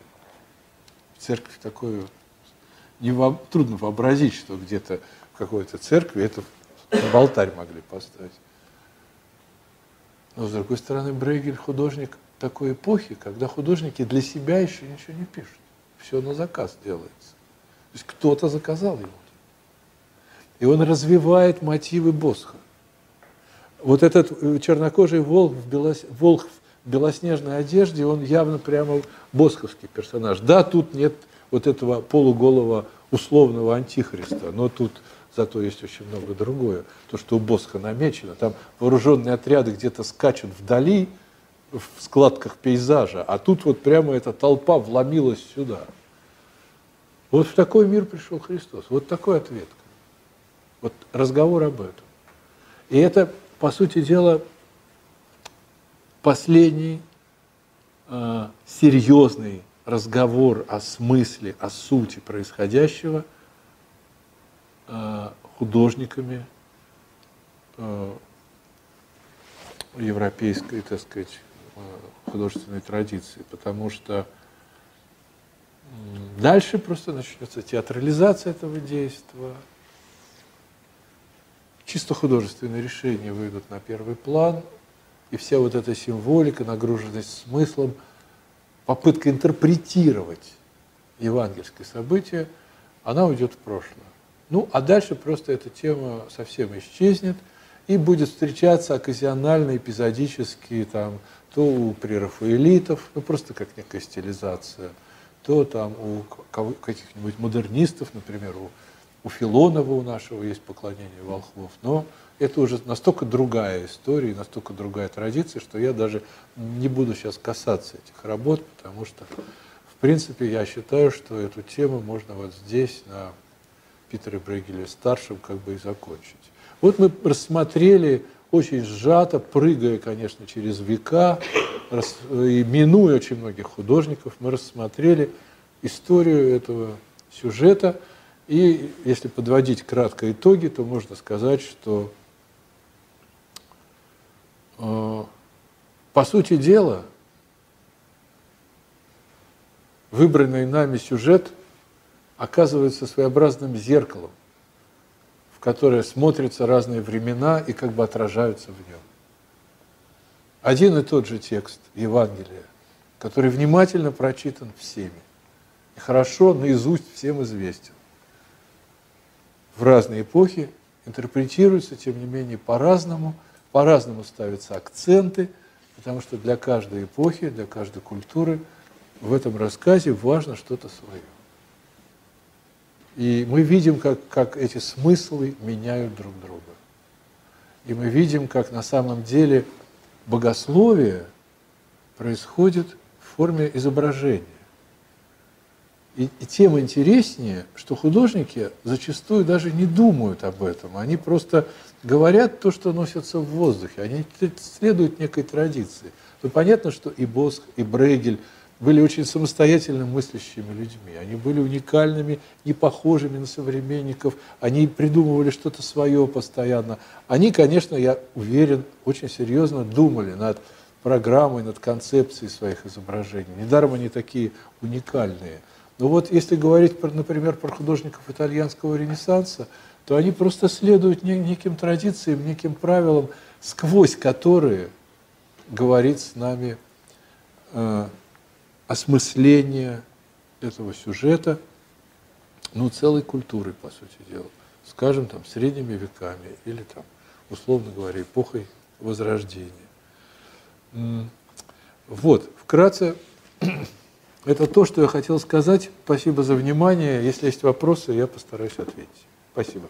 Церковь такую не во, трудно вообразить, что где-то в какой-то церкви это в алтарь могли поставить. Но, с другой стороны, Брейгель художник такой эпохи, когда художники для себя еще ничего не пишут. Все на заказ делается. То есть кто-то заказал его. И он развивает мотивы Босха. Вот этот э, чернокожий волк в, белос... волк в белоснежной одежде, он явно прямо босховский персонаж. Да, тут нет вот этого полуголого условного антихриста, но тут зато есть очень много другое. То, что у Босха намечено. Там вооруженные отряды где-то скачут вдали, в складках пейзажа, а тут вот прямо эта толпа вломилась сюда. Вот в такой мир пришел Христос. Вот такой ответ. Вот разговор об этом. И это, по сути дела, последний э, серьезный разговор о смысле, о сути происходящего э, художниками э, европейской, так сказать, художественной традиции, потому что дальше просто начнется театрализация этого действия, чисто художественные решения выйдут на первый план, и вся вот эта символика, нагруженность смыслом – попытка интерпретировать евангельское событие, она уйдет в прошлое. Ну, а дальше просто эта тема совсем исчезнет и будет встречаться оказионально, эпизодически, там, то у прерафаэлитов, ну, просто как некая стилизация, то там у каких-нибудь модернистов, например, у, у Филонова у нашего есть поклонение волхвов, но это уже настолько другая история, настолько другая традиция, что я даже не буду сейчас касаться этих работ, потому что, в принципе, я считаю, что эту тему можно вот здесь, на Питере Брегеле старшем, как бы и закончить. Вот мы рассмотрели очень сжато, прыгая, конечно, через века, и минуя очень многих художников, мы рассмотрели историю этого сюжета. И если подводить кратко итоги, то можно сказать, что Э, по сути дела, выбранный нами сюжет оказывается своеобразным зеркалом, которое смотрятся разные времена и как бы отражаются в нем. Один и тот же текст Евангелия, который внимательно прочитан всеми и хорошо наизусть всем известен. В разные эпохи интерпретируется, тем не менее, по-разному – по-разному ставятся акценты, потому что для каждой эпохи, для каждой культуры в этом рассказе важно что-то свое. И мы видим, как, как эти смыслы меняют друг друга. И мы видим, как на самом деле богословие происходит в форме изображения. И, и тем интереснее, что художники зачастую даже не думают об этом. Они просто говорят то, что носится в воздухе. Они следуют некой традиции. То понятно, что и Босх, и Брегель были очень самостоятельно мыслящими людьми. Они были уникальными, не похожими на современников. Они придумывали что-то свое постоянно. Они, конечно, я уверен, очень серьезно думали над программой, над концепцией своих изображений. Недаром они такие уникальные – но вот если говорить, например, про художников итальянского ренессанса, то они просто следуют неким традициям, неким правилам, сквозь которые говорит с нами э, осмысление этого сюжета, ну, целой культуры, по сути дела. Скажем, там, средними веками или, там, условно говоря, эпохой Возрождения. Вот, вкратце это то, что я хотел сказать. Спасибо за внимание. Если есть вопросы, я постараюсь ответить. Спасибо.